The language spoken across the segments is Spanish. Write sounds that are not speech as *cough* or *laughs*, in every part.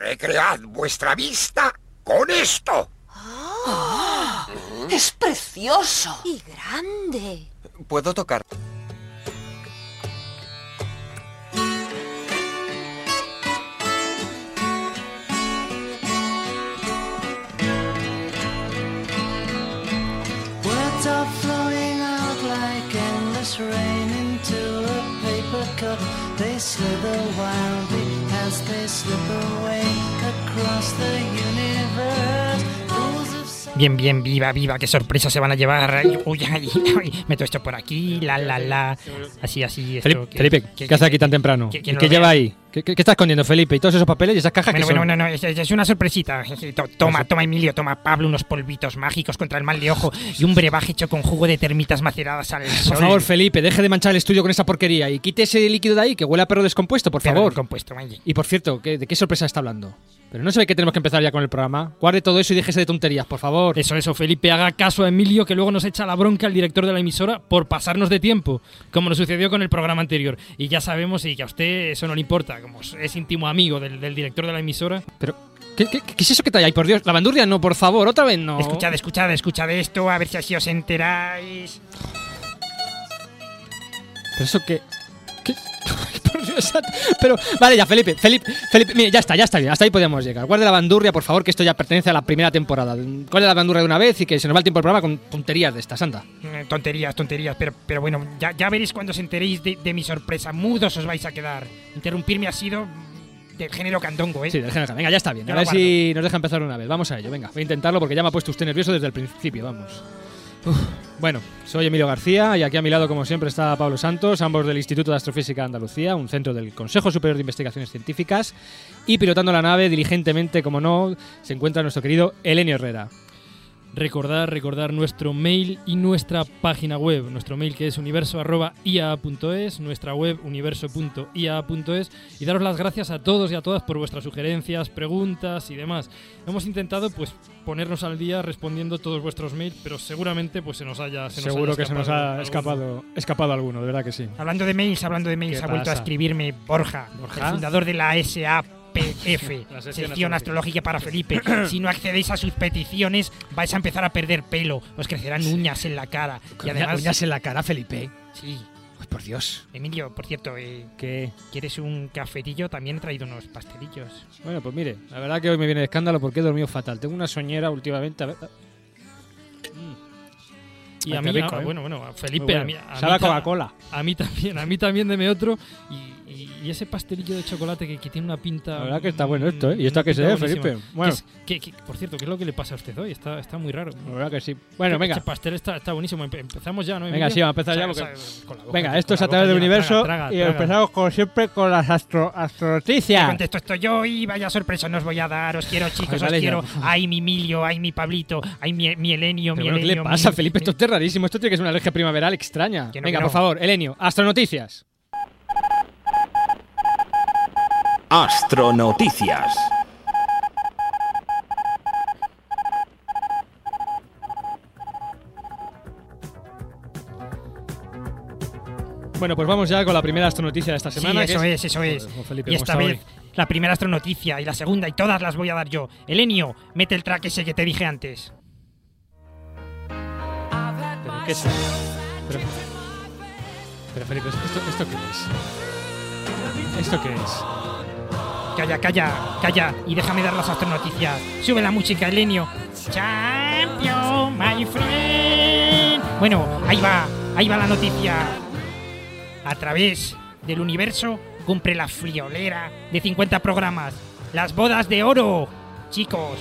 Recread vuestra vista con esto. ¡Es precioso! Y grande. ¿Puedo tocar? Bien, bien, viva, viva, qué sorpresa se van a llevar. Uy, ay, ay, meto esto por aquí, la, la, la. Así, así. esto, Felipe, que- Felipe, que- ¿qué hace aquí tan temprano? que- que ¿Y no qué lleva ahí? ¿Qué, qué- qué estás escondiendo, Felipe? ¿Y todos esos papeles y esas cajas Bueno, que bueno, son? no, no, es, es una sorpresita. To- Toma, toma, Emilio, toma, Pablo, unos polvitos mágicos contra el mal de ojo y un brebaje hecho con jugo de termitas maceradas al sol. Por favor, Felipe, deje de manchar el estudio con esa porquería y quite ese líquido de ahí que huele a perro descompuesto, por Perro favor. descompuesto, vaya. Y por cierto, ¿qué- ¿de qué sorpresa está hablando? Pero no se ve que tenemos que empezar ya con el programa. Guarde todo eso y déjese de tonterías, por favor. Eso, eso, Felipe, haga caso a Emilio que luego nos echa la bronca al director de la emisora por pasarnos de tiempo, como nos sucedió con el programa anterior. Y ya sabemos y que a usted eso no le importa, como es íntimo amigo del, del director de la emisora. Pero, ¿qué, qué, qué es eso que ahí? Por Dios, la bandurria no, por favor, otra vez no. Escuchad, escuchad, escuchad esto, a ver si así os enteráis. Pero eso que... *laughs* Pero, vale, ya, Felipe, Felipe, Felipe, mire, ya está, ya está bien, hasta ahí podemos llegar. Guarde la bandurria, por favor, que esto ya pertenece a la primera temporada. Guarde la bandurria de una vez y que se nos va el tiempo del programa con tonterías de estas, anda. Eh, Tonterías, tonterías, pero, pero bueno, ya, ya veréis cuando os enteréis de, de mi sorpresa. Mudos os vais a quedar. Interrumpirme ha sido mm, del género candongo, ¿eh? Sí, del género. Venga, ya está bien. A ver si nos deja empezar una vez. Vamos a ello, venga. Voy a intentarlo porque ya me ha puesto usted nervioso desde el principio, vamos. Uf. Bueno, soy Emilio García y aquí a mi lado, como siempre, está Pablo Santos, ambos del Instituto de Astrofísica de Andalucía, un centro del Consejo Superior de Investigaciones Científicas. Y pilotando la nave diligentemente, como no, se encuentra nuestro querido Elenio Herrera. Recordar, recordar nuestro mail y nuestra página web. Nuestro mail que es universo.ia.es, nuestra web universo.ia.es y daros las gracias a todos y a todas por vuestras sugerencias, preguntas y demás. Hemos intentado pues ponernos al día respondiendo todos vuestros mails, pero seguramente pues se nos haya se nos Seguro haya que se nos ha alguno. escapado, escapado alguno, de verdad que sí. Hablando de mails, hablando de mails, ¿Qué ha vuelto a escribirme Borja, ¿Borja? el fundador de la SAPF, La sección astrológica para Felipe. si no accedéis a sus peticiones, vais a empezar a perder pelo, os crecerán uñas en la cara. Y además, Uñas en la cara, Felipe. sí, Ay, por Dios. Emilio, por cierto, eh, Que... ¿quieres un cafetillo? También he traído unos pastelillos. Bueno, pues mire, la verdad que hoy me viene de escándalo porque he dormido fatal. Tengo una soñera últimamente. A ver, Y Ay, a qué mí, rico, ah, ¿eh? bueno, bueno, Felipe, a bueno. mí, a mí Coca-Cola. A mí también, a mí también deme otro. Y, y- ese pastelillo de chocolate que, que tiene una pinta. La verdad que está bueno esto, ¿eh? ¿Y esto a qué se buenísima. Felipe? Bueno. ¿Qué es- qué- qué- por cierto, ¿qué es lo que le pasa a usted hoy? Está, está muy raro. La verdad que sí. Bueno, venga. Ese pastel está, está buenísimo. Empe- Empezamos ya, ¿no? Venga, sí, vamos a empezar ya O sea, porque- o sea, con la boca- Venga, esto es a través del universo Traga, traga, y traga. empezamos como siempre con las astro ¿Qué astronoticias. contesto esto yo y vaya sorpresa nos voy a dar. Os quiero, chicos, Ay, os vale, ya. quiero. Ay, mi Emilio, ay, mi Pablito, ay, mi, mi Elenio, mi bueno, ¿Qué Elenio. le pasa, mi- Felipe? Esto es rarísimo. Esto tiene que ser una alergia primaveral extraña. Que no, Venga, que por favor, Elenio, astronoticias. Astronoticias. Bueno, pues vamos ya con la primera astronoticia de esta Sí, semana. que eso es, eso es. Joder, Felipe, y ¿cómo esta vez, hoy? la primera astronoticia y la segunda y todas las voy a dar yo. Elenio, mete el track ese que te dije antes. ¿Pero qué es eso? Pero, pero Felipe, ¿esto, ¿esto qué es? ¿Esto qué es? Calla, calla, calla y déjame dar las astronoticias. Sube la música, Elenio. Champion, my friend. Bueno, ahí va, ahí va la noticia. A través del universo cumple la friolera de 50 programas. Las bodas de oro, chicos.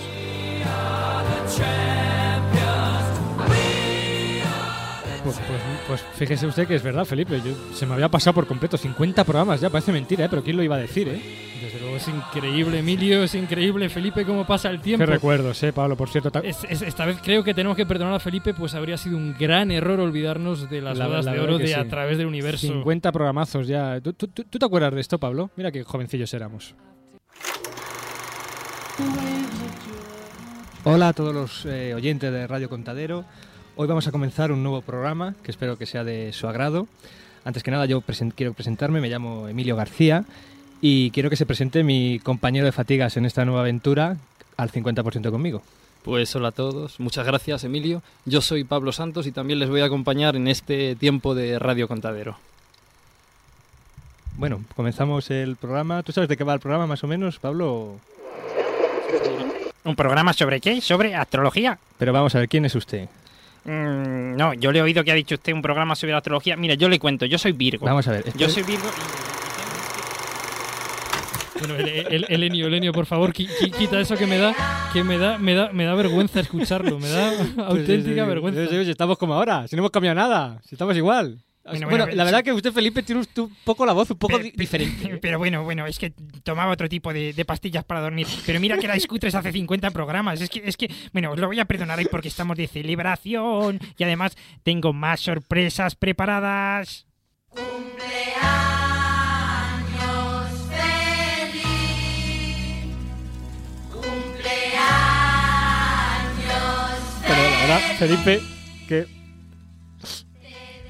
Pues, pues, pues fíjese usted que es verdad, Felipe. Se me había pasado por completo 50 programas ya. Parece mentira, ¿eh? Pero ¿quién lo iba a decir, eh? Es increíble, Emilio, es increíble, Felipe, cómo pasa el tiempo. Qué recuerdos, ¿eh, Pablo? Por cierto, Es- es- esta vez creo que tenemos que perdonar a Felipe, pues habría sido un gran error olvidarnos de las La- bodas la de oro de sí. a través del universo. 50 programazos ya. ¿Tú, tú, tú- te acuerdas de esto, Pablo? Mira qué jovencillos éramos. Hola a todos los eh, oyentes de Radio Contadero. Hoy vamos a comenzar un nuevo programa que espero que sea de su agrado. Antes que nada, yo presen- quiero presentarme. Me llamo Emilio García y quiero que se presente mi compañero de fatigas en esta nueva aventura al 50% conmigo. Pues hola a todos, muchas gracias Emilio. Yo soy Pablo Santos y también les voy a acompañar en este tiempo de Radio Contadero. Bueno, comenzamos el programa. ¿Tú sabes de qué va el programa más o menos, Pablo? ¿Un programa sobre qué? ¿Sobre astrología? Pero vamos a ver, ¿quién es usted? Mm, no, yo le he oído que ha dicho usted un programa sobre astrología. Mira, yo le cuento, yo soy Virgo. Vamos a ver. Yo soy Virgo Bueno, el, el- Elenio, Elenio, por favor, qui- qui- quita eso que me da, que me da, me da, me da vergüenza escucharlo, me da auténtica vergüenza. estamos como ahora, si no hemos cambiado nada, si estamos igual. Bueno, Bueno, bueno, la sí. verdad que usted, Felipe, tiene un, poco la voz un poco Pe- di- pe- diferente. *laughs* Pero bueno, bueno, es que tomaba otro tipo de, de pastillas para dormir. Pero mira que la discutres hace 50 programas. Es que, es que, bueno, os lo voy a perdonar hoy porque estamos de celebración y además tengo más sorpresas preparadas. Verdad, Felipe, que.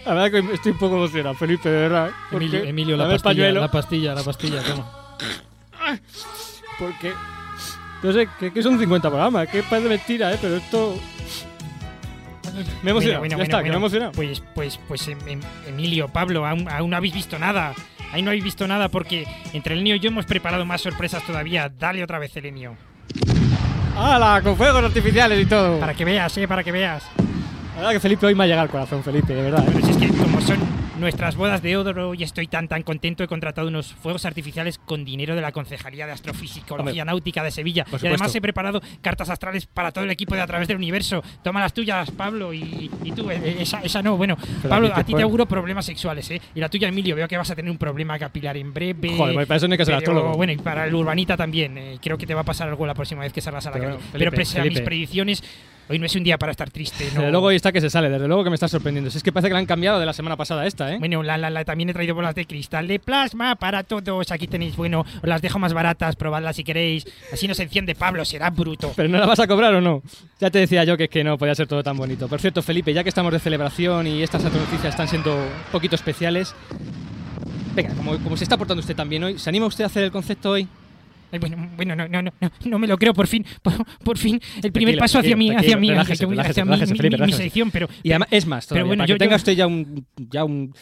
La verdad que estoy un poco emocionado, Felipe, de verdad. Emilio, Emilio, la el pastilla, pañuelo, la pastilla, la pastilla, toma. Porque. No sé, que, que son 50 programas, que parece mentira, ¿eh? Pero esto. Me he emocionado, Bueno, ya bueno, está, bueno, que me he emocionado. Pues, pues, pues, em- em- Emilio, Pablo, aún, aún no habéis visto nada. Ahí no habéis visto nada porque entre el niño y yo hemos preparado más sorpresas todavía. Dale otra vez, Elenio. ¡Hala! Con fuegos artificiales y todo. Para que veas, eh, para que veas. La verdad que Felipe hoy me ha llegado al corazón, Felipe, de verdad. ¿eh? Pero si es que como son nuestras bodas de oro y estoy tan tan contento, he contratado unos fuegos artificiales con dinero de la Concejalía de Astrofisicología Náutica de Sevilla. Y además he preparado cartas astrales para todo el equipo de A través del universo. Toma las tuyas, Pablo, y, y tú, eh, esa, esa no. Bueno, Pablo, a ti te puede- auguro problemas sexuales, ¿eh? Y la tuya, Emilio, veo que vas a tener un problema capilar en breve. Joder, pues para eso no hay que ser astrólogo. Bueno, y para el urbanita también. eh, creo que te va a pasar algo la próxima vez que salgas a la calle. Pero Felipe, pese a mis predicciones, hoy no es un día para estar triste. No. Desde luego hoy está que se sale, desde luego que me está sorprendiendo. Si es que parece que la han cambiado de la semana pasada esta, ¿eh? Bueno, la, la, la- también he traído bolas de cristal de plasma para todos. Aquí tenéis, bueno, os las dejo más baratas, probadlas si queréis. Así no se enciende Pablo, será bruto. *laughs* ¿Pero no la vas a cobrar o no? Ya te decía yo que es que no podía ser todo tan bonito. Por cierto, Felipe, ya que estamos de celebración y estas noticias están siendo un poquito especiales, venga, como, como se está portando usted también hoy, ¿se anima usted a hacer el concepto hoy? Ay, bueno, bueno, no, no, no, no, no me lo creo, por fin, por, por fin, el primer Tranquilo, paso hacia mí, hacia mí, hacia, relájese, hacia mi- mi- mi sección, pero Y además, es más, todavía, bueno, para yo- que tenga yo- usted ya un, ya un...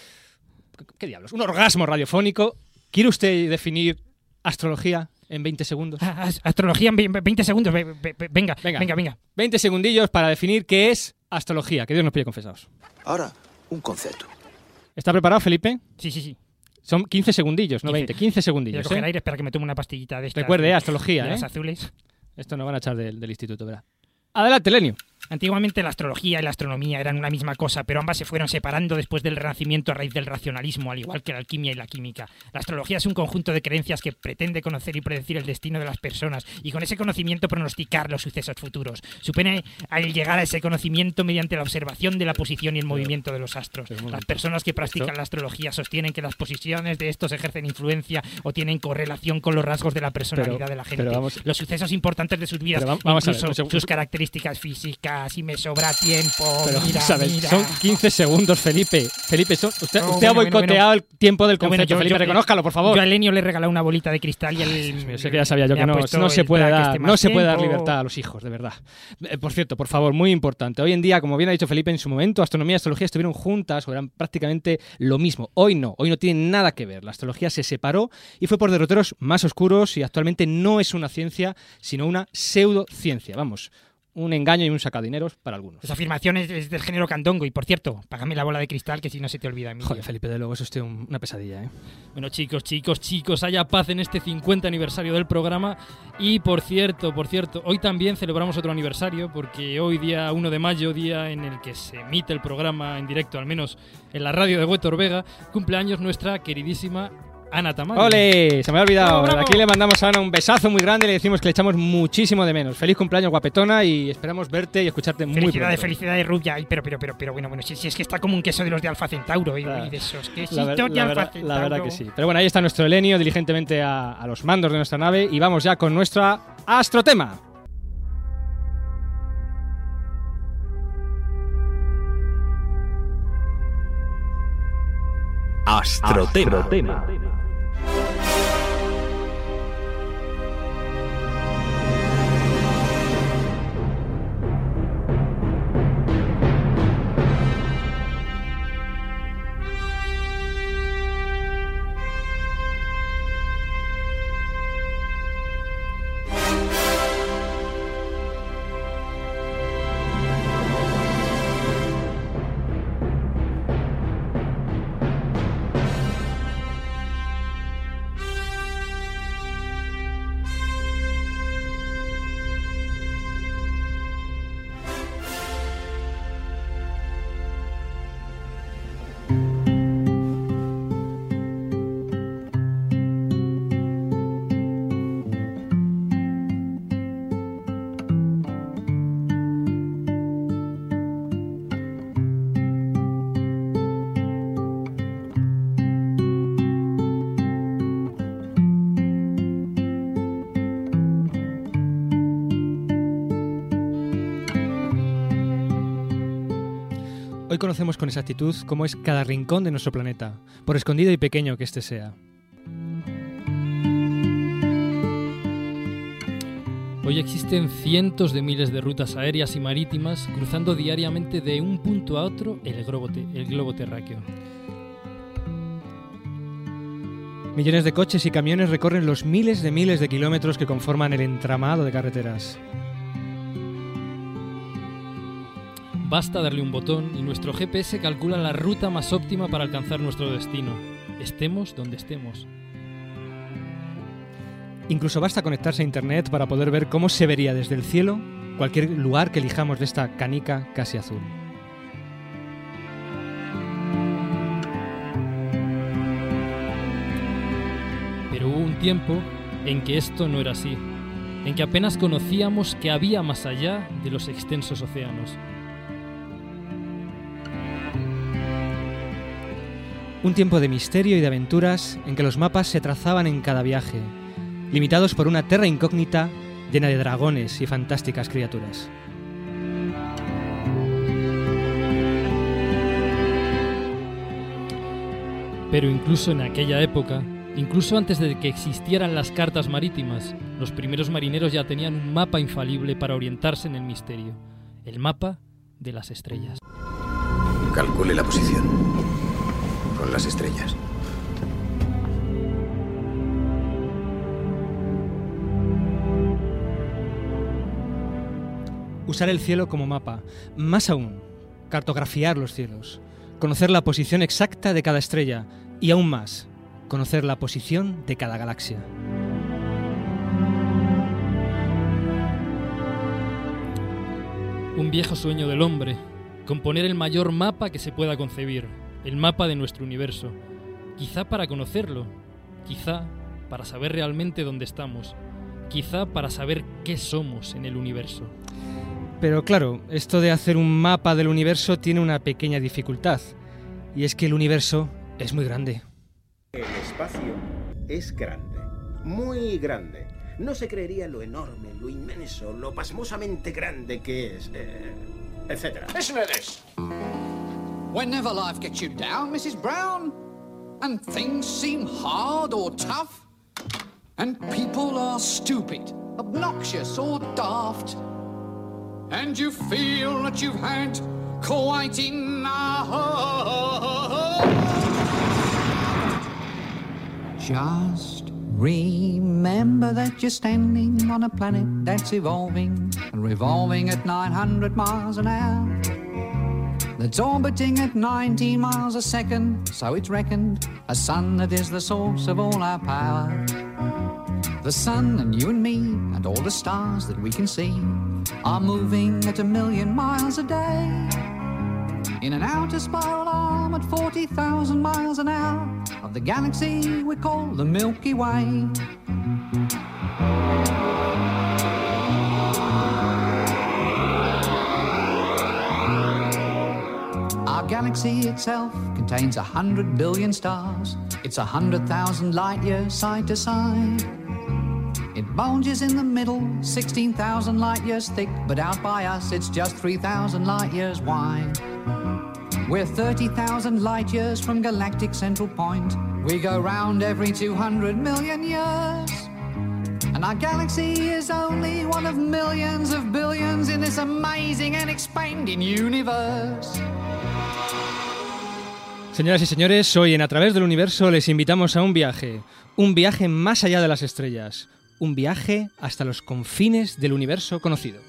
¿Qué diablos? Un orgasmo radiofónico. ¿Quiere usted definir astrología en 20 segundos? Ah, as- astrología en ve- ve- 20 segundos, ve- ve- ve- venga, Venga. venga, venga. 20 segundillos para definir qué es astrología. Que Dios nos pille confesados. Ahora, un concepto. ¿Está preparado, Felipe? Sí, sí, sí. Son 15 segundillos, no 20. 15 Voy a segundillos. coger ¿eh? aire, espera que me tome una pastillita de estas. Recuerde, de- astrología, de ¿eh? las azules. Esto nos van a echar del, del instituto, ¿verdad? Adelante, Lenio. Antiguamente la astrología y la astronomía eran una misma cosa, pero ambas se fueron separando después del Renacimiento a raíz del racionalismo, al igual que la alquimia y la química. La astrología es un conjunto de creencias que pretende conocer y predecir el destino de las personas y con ese conocimiento pronosticar los sucesos futuros. Supone al llegar a ese conocimiento mediante la observación de la posición y el movimiento de los astros. Las personas que practican la astrología sostienen que las posiciones de estos ejercen influencia o tienen correlación con los rasgos de la personalidad Pero- de la gente. vamos- Los sucesos importantes de sus vidas, vamos ver, incluso sus características físicas y me sobra tiempo. Pero mira, mira. son 15 segundos, Felipe. Felipe, son- usted, No, usted ha bueno, bueno, boicoteado el tiempo del bueno, concepto. yo- Felipe, yo- reconózcalo, por favor. Yo a Lenio le he regalado una bolita de cristal y él. Sé que ya sabía yo que ha no, no se el puede dar, este no se puede dar libertad a los hijos, de verdad. Eh, por cierto, por favor, muy importante. Hoy en día, como bien ha dicho Felipe, en su momento astronomía y astrología estuvieron juntas o eran prácticamente lo mismo. Hoy no, hoy no tienen nada que ver. La astrología se separó y fue por derroteros más oscuros y actualmente no es una ciencia, sino una pseudociencia. Vamos, un engaño y un sacadineros para algunos. Esa afirmación es, es del género candongo. Y por cierto, págame la bola de cristal que si no se te olvida. Emilio. Joder, Felipe, de luego eso es un- una pesadilla, ¿eh? Bueno, chicos, chicos, chicos, haya paz en este 50 aniversario del programa. Y por cierto, por cierto, hoy también celebramos otro aniversario, porque hoy, día 1 de mayo, día en el que se emite el programa en directo, al menos en la radio de Huetor Vega, cumpleaños nuestra queridísima Ana Tamayo. ¡Ole! Se me ha olvidado. Bravo, bravo. Aquí le mandamos a Ana un besazo muy grande y le decimos que le echamos muchísimo de menos. Feliz cumpleaños, guapetona, y esperamos verte y escucharte muy Felicidades, pronto. felicidades, Rubia. Ay, pero, pero, pero, pero, bueno, bueno, si, si es que está como un queso de los de Alfa Centauro y, La- y de esos La, quesitos ver- de la Alfa verdad, Centauro. la verdad que sí. Pero bueno, ahí está nuestro Elenio diligentemente a, a los mandos de nuestra nave y vamos ya con nuestra astrotema. Astrotema. Hoy conocemos con exactitud cómo es cada rincón de nuestro planeta, por escondido y pequeño que éste sea. Hoy existen cientos de miles de rutas aéreas y marítimas cruzando diariamente de un punto a otro el globo, el terráqueo. Millones de coches y camiones recorren los miles de miles de kilómetros que conforman el entramado de carreteras. Basta darle un botón y nuestro GPS calcula la ruta más óptima para alcanzar nuestro destino, estemos donde estemos. Incluso basta conectarse a Internet para poder ver cómo se vería desde el cielo cualquier lugar que elijamos de esta canica casi azul. Pero hubo un tiempo en que esto no era así, en que apenas conocíamos que había más allá de los extensos océanos. Un tiempo de misterio y de aventuras en que los mapas se trazaban en cada viaje, limitados por una tierra incógnita llena de dragones y fantásticas criaturas. Pero incluso en aquella época, incluso antes de que existieran las cartas marítimas, los primeros marineros ya tenían un mapa infalible para orientarse en el misterio, el mapa de las estrellas. Calcule la posición. Las estrellas. Usar el cielo como mapa, más aún, cartografiar los cielos, conocer la posición exacta de cada estrella y aún más, conocer la posición de cada galaxia. Un viejo sueño del hombre, componer el mayor mapa que se pueda concebir, el mapa de nuestro universo, quizá para conocerlo, quizá para saber realmente dónde estamos, quizá para saber qué somos en el universo. Pero claro, esto de hacer un mapa del universo tiene una pequeña dificultad, y es que el universo es muy grande. El espacio es grande, muy grande. No se creería lo enorme, lo inmenso, lo pasmosamente grande que es, eh, etcétera. This. Whenever life gets you down, Mrs. Brown, and things seem hard or tough, and people are stupid, obnoxious, or daft, and you feel that you've had quite enough. Just remember that you're standing on a planet that's evolving and revolving at 900 miles an hour. That's orbiting at 19 miles a second, so it's reckoned a sun that is the source of all our power. The sun and you and me and all the stars that we can see are moving at a million miles a day. In an outer spiral arm at 40,000 miles an hour of the galaxy we call the Milky Way. Galaxy itself contains a hundred billion stars. It's a hundred thousand light years side to side. It bulges in the middle, 16,000 light years thick, but out by us it's just 3,000 light years wide. We're 30,000 light years from galactic central point. We go round every 200 million years. And our galaxy is only one of millions of billions in this amazing and expanding universe. Señoras y señores, hoy en A través del universo les invitamos a un viaje, un viaje más allá de las estrellas, un viaje hasta los confines del universo conocido.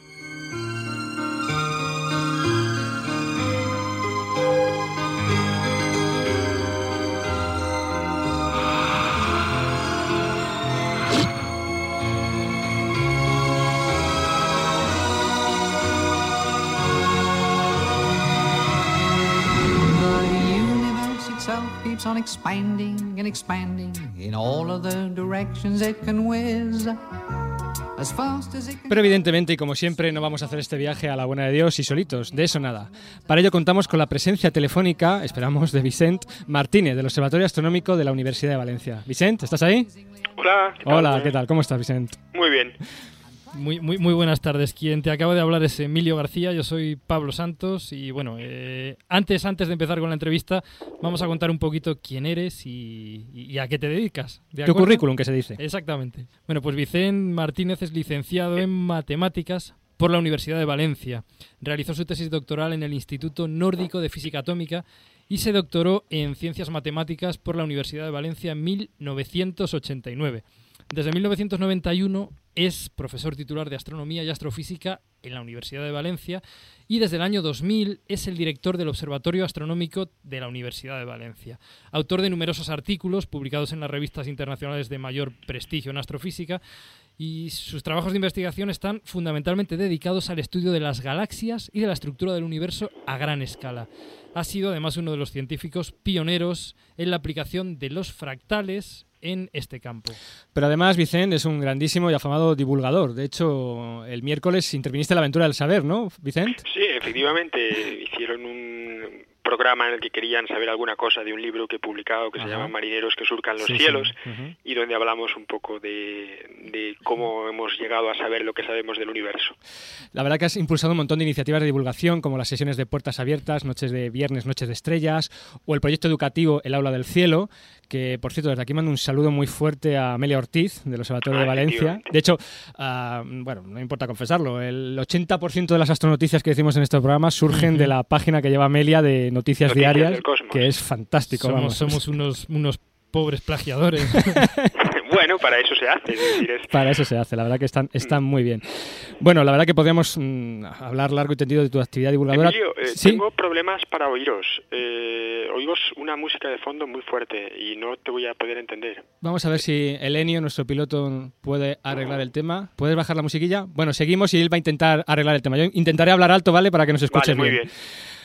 On expanding and expanding in all of the directions it can whiz. As fast as it can. Pero evidentemente y como siempre no vamos a hacer este viaje a la buena de Dios y solitos, de eso nada. Para ello contamos con la presencia telefónica, esperamos, de Vicent Martínez, del Observatorio Astronómico de la Universidad de Valencia. Vicent, ¿estás ahí? Hola. ¿qué tal? Hola, ¿qué tal? ¿Cómo estás, Vicent? Muy bien. Muy, muy, muy buenas tardes. Quien te acaba de hablar es Emilio García, yo soy Pablo Santos y bueno, eh, antes, antes de empezar con la entrevista vamos a contar un poquito quién eres y, y a qué te dedicas. ¿de Tu currículum, que se dice. Exactamente. Bueno, pues Vicente Martínez es licenciado en matemáticas por la Universidad de Valencia. Realizó su tesis doctoral en el Instituto Nórdico de Física Atómica y se doctoró en Ciencias Matemáticas por la Universidad de Valencia en 1989. Desde 1991 es profesor titular de Astronomía y Astrofísica en la Universidad de Valencia y desde el año 2000 es el director del Observatorio Astronómico de la Universidad de Valencia. Autor de numerosos artículos publicados en las revistas internacionales de mayor prestigio en astrofísica y sus trabajos de investigación están fundamentalmente dedicados al estudio de las galaxias y de la estructura del universo a gran escala. Ha sido además uno de los científicos pioneros en la aplicación de los fractales en este campo. Pero además, Vicente es un grandísimo y afamado divulgador. De hecho, el miércoles interviniste en la aventura del saber, ¿no, Vicente? Sí, efectivamente, hicieron un programa en el que querían saber alguna cosa de un libro que he publicado que se llama Marineros que surcan los Sí, sí. cielos y donde hablamos un poco de, de cómo hemos llegado a saber lo que sabemos del universo. La verdad que has impulsado un montón de iniciativas de divulgación, como las sesiones de puertas abiertas, noches de viernes, noches de estrellas, o el proyecto educativo El Aula del Cielo, que, por cierto, desde aquí mando un saludo muy fuerte a Amelia Ortiz, del Observatorio Ah, de Valencia. efectivamente. De hecho, ah, bueno, no importa confesarlo, el 80% de las astronoticias que decimos en este programa surgen de la página que lleva Amelia de Noticias, Noticias Diarias, que es fantástico, Somos, vamos. somos unos, unos pobres plagiadores. *laughs* bueno, para eso se hace, es decir, es Para eso se hace, la verdad que están, están muy bien. Bueno, la verdad que podríamos mm, hablar largo y tendido de tu actividad divulgadora. Emilio, eh, sí, tengo problemas para oíros. Eh, oímos una música de fondo muy fuerte y no te voy a poder entender. vamos a ver si Elenio, nuestro piloto, puede arreglar el tema. ¿Puedes bajar la musiquilla? Bueno, seguimos y él va a intentar arreglar el tema. Yo intentaré hablar alto, ¿vale? Para que nos escuches Vale, muy bien.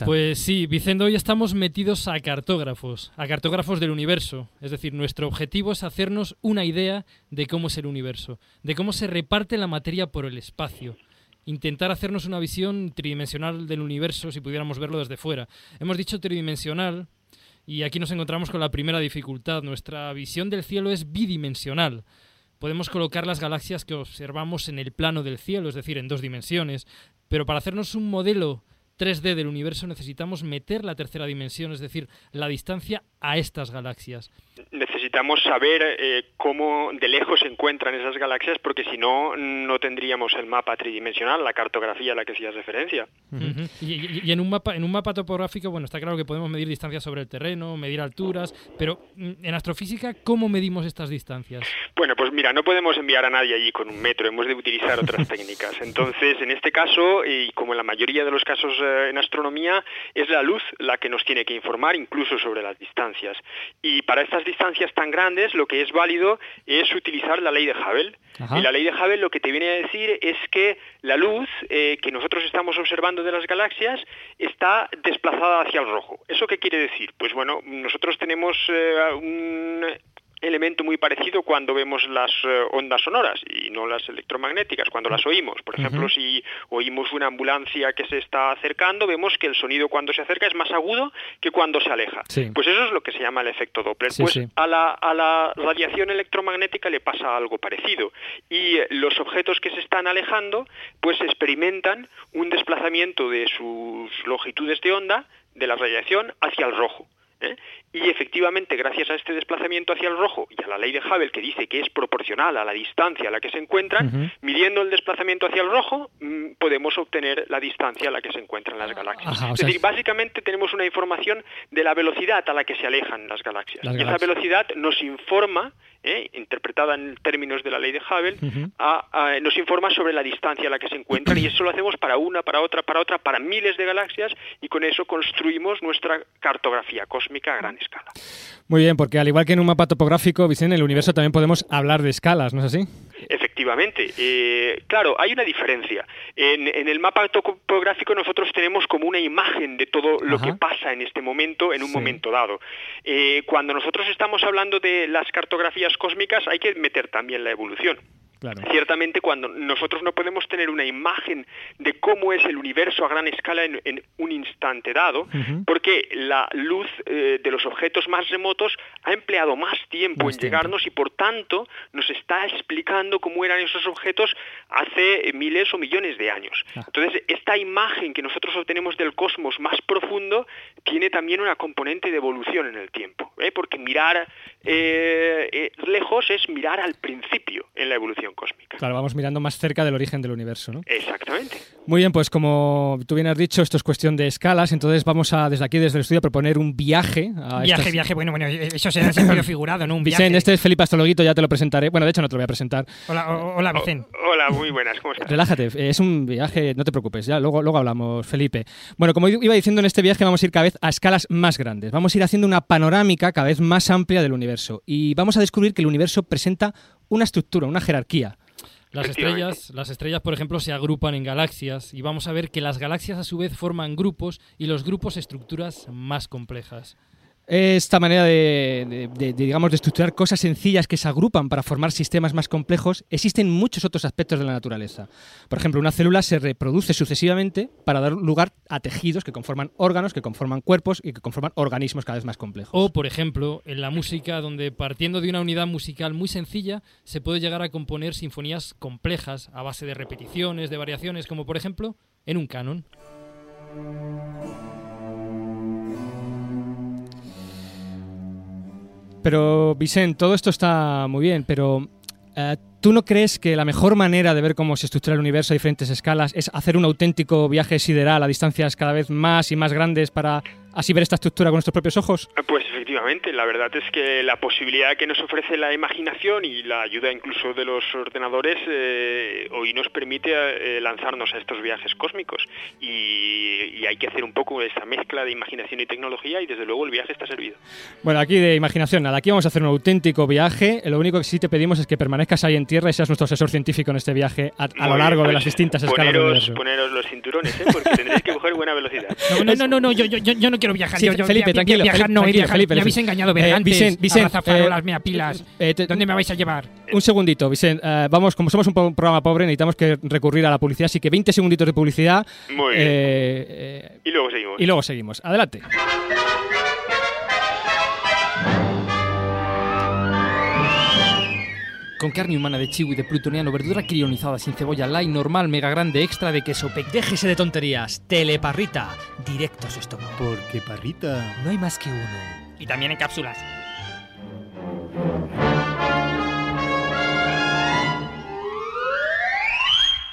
Pues sí, Vicente, hoy estamos metidos a cartógrafos, a cartógrafos del universo. Es decir, nuestro objetivo es hacernos una idea de cómo es el universo, de cómo se reparte la materia por el espacio. Intentar hacernos una visión tridimensional del universo si pudiéramos verlo desde fuera. Hemos dicho tridimensional y aquí nos encontramos con la primera dificultad. Nuestra visión del cielo es bidimensional. Podemos colocar las galaxias que observamos en el plano del cielo, es decir, en dos dimensiones, pero para hacernos un modelo 3D del universo necesitamos meter la tercera dimensión, es decir, la distancia a estas galaxias. Necesitamos saber eh, cómo de lejos se encuentran esas galaxias porque si no, no tendríamos el mapa tridimensional, la cartografía a la que hacías referencia. Ujú. Y, y- y en un mapa, en un mapa topográfico, bueno, está claro que podemos medir distancias sobre el terreno, medir alturas, pero mm, en astrofísica, ¿cómo medimos estas distancias? Bueno, pues mira, no podemos enviar a nadie allí con un metro, hemos de utilizar otras *laughs* técnicas. Entonces, en este caso, y como en la mayoría de los casos eh, en astronomía, es la luz la que nos tiene que informar incluso sobre las distancias. Y para estas distancias tan grandes, lo que es válido es utilizar la ley de Hubble. Ajá. Y la ley de Hubble lo que te viene a decir es que la luz eh, que nosotros estamos observando de las galaxias está desplazada hacia el rojo. ¿Eso qué quiere decir? Pues bueno, nosotros tenemos eh, un elemento muy parecido cuando vemos las eh, ondas sonoras y no las electromagnéticas, cuando las oímos. Por ejemplo, si oímos una ambulancia que se está acercando, vemos que el sonido cuando se acerca es más agudo que cuando se aleja. Sí. Pues eso es lo que se llama el efecto Doppler. Sí, pues sí. A, la, a la radiación electromagnética le pasa algo parecido. Y eh, los objetos que se están alejando, pues experimentan un desplazamiento de sus longitudes de onda de la radiación hacia el rojo. ¿Eh? Y efectivamente, gracias a este desplazamiento hacia el rojo y a la ley de Hubble que dice que es proporcional a la distancia a la que se encuentran, midiendo el desplazamiento hacia el rojo, mm, podemos obtener la distancia a la que se encuentran las galaxias. Ajá, o es decir, básicamente tenemos una información de la velocidad a la que se alejan las galaxias. Las y esa velocidad nos informa, ¿eh? interpretada en términos de la ley de Hubble, Ujú. a- a- nos informa sobre la distancia a la que se encuentran y eso lo hacemos para una, para otra, para otra, para miles de galaxias y con eso construimos nuestra cartografía cósmica a gran escala. Muy bien, porque al igual que en un mapa topográfico, Vicente, en el universo también podemos hablar de escalas, ¿no es así? Efectivamente. Eh, claro, hay una diferencia. En, en el mapa topográfico nosotros tenemos como una imagen de todo lo Ajá. que pasa en este momento, en un Sí. momento dado. Eh, cuando nosotros estamos hablando de las cartografías cósmicas hay que meter también la evolución. Claro. Ciertamente, cuando nosotros no podemos tener una imagen de cómo es el universo a gran escala en, en un instante dado, porque la luz eh, de los objetos más remotos ha empleado más tiempo Más en tiempo. llegarnos y por tanto nos está explicando cómo eran esos objetos hace miles o millones de años. Ah. Entonces, esta imagen que nosotros obtenemos del cosmos más profundo tiene también una componente de evolución en el tiempo, ¿eh? porque mirar eh, lejos es mirar al principio en la evolución cósmica. Claro, vamos mirando más cerca del origen del universo, ¿no? Exactamente. Muy bien, pues como tú bien has dicho, esto es cuestión de escalas, entonces vamos a, desde aquí, desde el estudio, a proponer un viaje a Viaje, estas- viaje, bueno, bueno, eso será en sentido figurado, ¿no? Un viaje. Vicente, este es Felipe Astrologuito, ya te lo presentaré. Bueno, de hecho no te lo voy a presentar. Hola, o- hola, Vicente. Oh, hola, muy buenas, ¿cómo estás? Relájate, es un viaje, no te preocupes, ya luego, luego hablamos, Felipe. Bueno, como iba diciendo, en este viaje vamos a ir cada vez a escalas más grandes. Vamos a ir haciendo una panorámica cada vez más amplia del universo y vamos a descubrir que el universo presenta una estructura, una jerarquía. Las estrellas, las estrellas, por ejemplo, se agrupan en galaxias y vamos a ver que las galaxias a su vez forman grupos y los grupos estructuras más complejas. Esta manera de, digamos, de estructurar cosas sencillas que se agrupan para formar sistemas más complejos, existen muchos otros aspectos de la naturaleza. Por ejemplo, una célula se reproduce sucesivamente para dar lugar a tejidos que conforman órganos, que conforman cuerpos y que conforman organismos cada vez más complejos. O, por ejemplo, en la música, donde partiendo de una unidad musical muy sencilla, se puede llegar a componer sinfonías complejas a base de repeticiones, de variaciones, como por ejemplo en un canon. Pero, Vicente, todo esto está muy bien, pero eh, ¿tú no crees que la mejor manera de ver cómo se estructura el universo a diferentes escalas es hacer un auténtico viaje sideral a distancias cada vez más y más grandes para así ver esta estructura con nuestros propios ojos? Pues efectivamente, la verdad es que la posibilidad que nos ofrece la imaginación y la ayuda incluso de los ordenadores eh, hoy nos permite eh, lanzarnos a estos viajes cósmicos y, y hay que hacer un poco esa mezcla de imaginación y tecnología y desde luego el viaje está servido. Bueno, aquí de imaginación, nada, aquí vamos a hacer un auténtico viaje. Lo único que sí te pedimos es que permanezcas ahí en tierra y seas nuestro asesor científico en este viaje a, a lo largo bien, de las distintas escalas del poneros, universo. poneros los cinturones, ¿eh? porque tendréis que coger buena velocidad. *laughs* No, no, no, no, no, yo, yo, yo, no quiero viajar. Sí, yo, yo- Felipe, tranquilo, Viajar Felipe, no, tranquilo, viajar. Felipe, me habéis engañado Eh, bergantes, Vicent, Vicent, abrazafarolas, eh, meapilas. eh, te- ¿Dónde me vais a llevar? Un segundito, Vicente. eh, vamos, como somos un, programa pobre, necesitamos que recurrir a la publicidad, así que 20 segunditos de publicidad. Muy bien. eh, eh, Y luego seguimos. y luego seguimos. Adelante. Con carne humana de chihui, de plutoniano, verdura crionizada sin cebolla, light, normal, mega grande, extra de queso, pe... Déjese de tonterías. Teleparrita. Directo a su estómago. Porque parrita. No hay más que uno. Y también en cápsulas.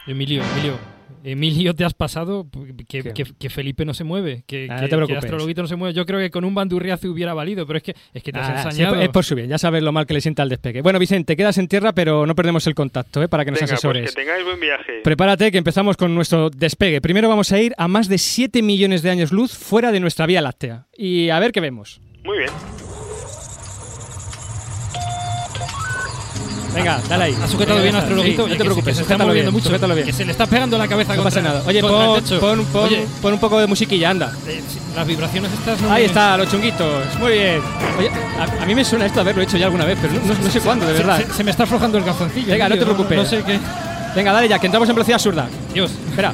Emilio, Emilio, Emilio, ¿te has pasado? Que, ¿Qué? que- que Felipe no se mueve, que, Ah, que- no que. Astrologuito no se mueve. Yo creo que con un bandurriazo hubiera valido, pero es que, es que te Ah, has sí, ensañado. es por su bien, ya sabes lo mal que le sienta el despegue. Bueno, Vicente, te quedas en tierra, pero no perdemos el contacto, ¿eh? Para que nos Venga, pues asesores. que tengáis buen viaje. Prepárate que empezamos con nuestro despegue. Primero vamos a ir a más de 7 millones de años luz fuera de nuestra Vía Láctea. Y a ver qué vemos. Muy bien. Venga, dale ahí. Ha sujetado bien. Astrologuito. Sí, no te preocupes, que se está moviendo bien, mucho. sujétalo bien. Que se le está pegando la cabeza No pasa nada. Oye, pon, techo. pon, pon- Oye, pon un poco de musiquilla, anda. eh, las vibraciones estas no Ahí me- está, los chunguitos. Muy bien. Oye, a, a mí me suena esto haberlo hecho ya alguna vez, pero no, no- no sé cuándo, de verdad. Se, se me está aflojando el calzoncillo. Venga, no te preocupes. No, sé qué. Venga, dale ya, que entramos en velocidad absurda. Dios. Espera.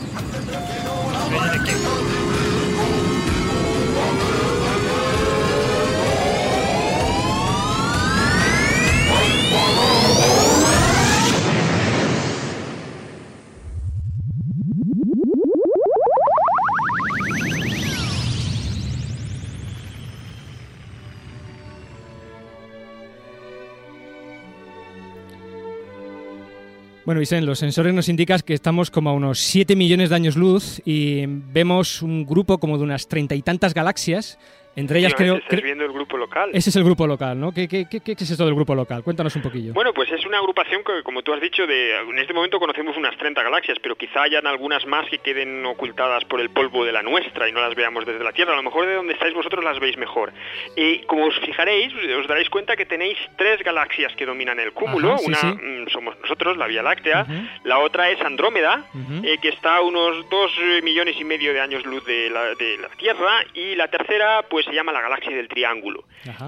Bueno, Vicente, los sensores nos indican que estamos como a unos 7 millones de años luz y vemos un grupo como de unas treinta y tantas galaxias. Entre ellas creo... Estás cre- viendo el grupo local. ese es el grupo local, ¿no? ¿Qué, qué, qué, qué es esto del grupo local? Cuéntanos un poquillo. Bueno, pues es una agrupación que, como tú has dicho, de, en este momento conocemos unas 30 galaxias, pero quizá hayan algunas más que queden ocultadas por el polvo de la nuestra y no las veamos desde la Tierra. A lo mejor de donde estáis vosotros las veis mejor. Y como os fijaréis, os daréis cuenta que tenéis tres galaxias que dominan el cúmulo, Ajá, sí, una sí. mm, somos nosotros, la Vía Láctea. La otra es Andrómeda, eh, que está a unos dos eh, millones y medio de años luz de la, de la Tierra. Y la tercera, pues se llama la galaxia del Triángulo.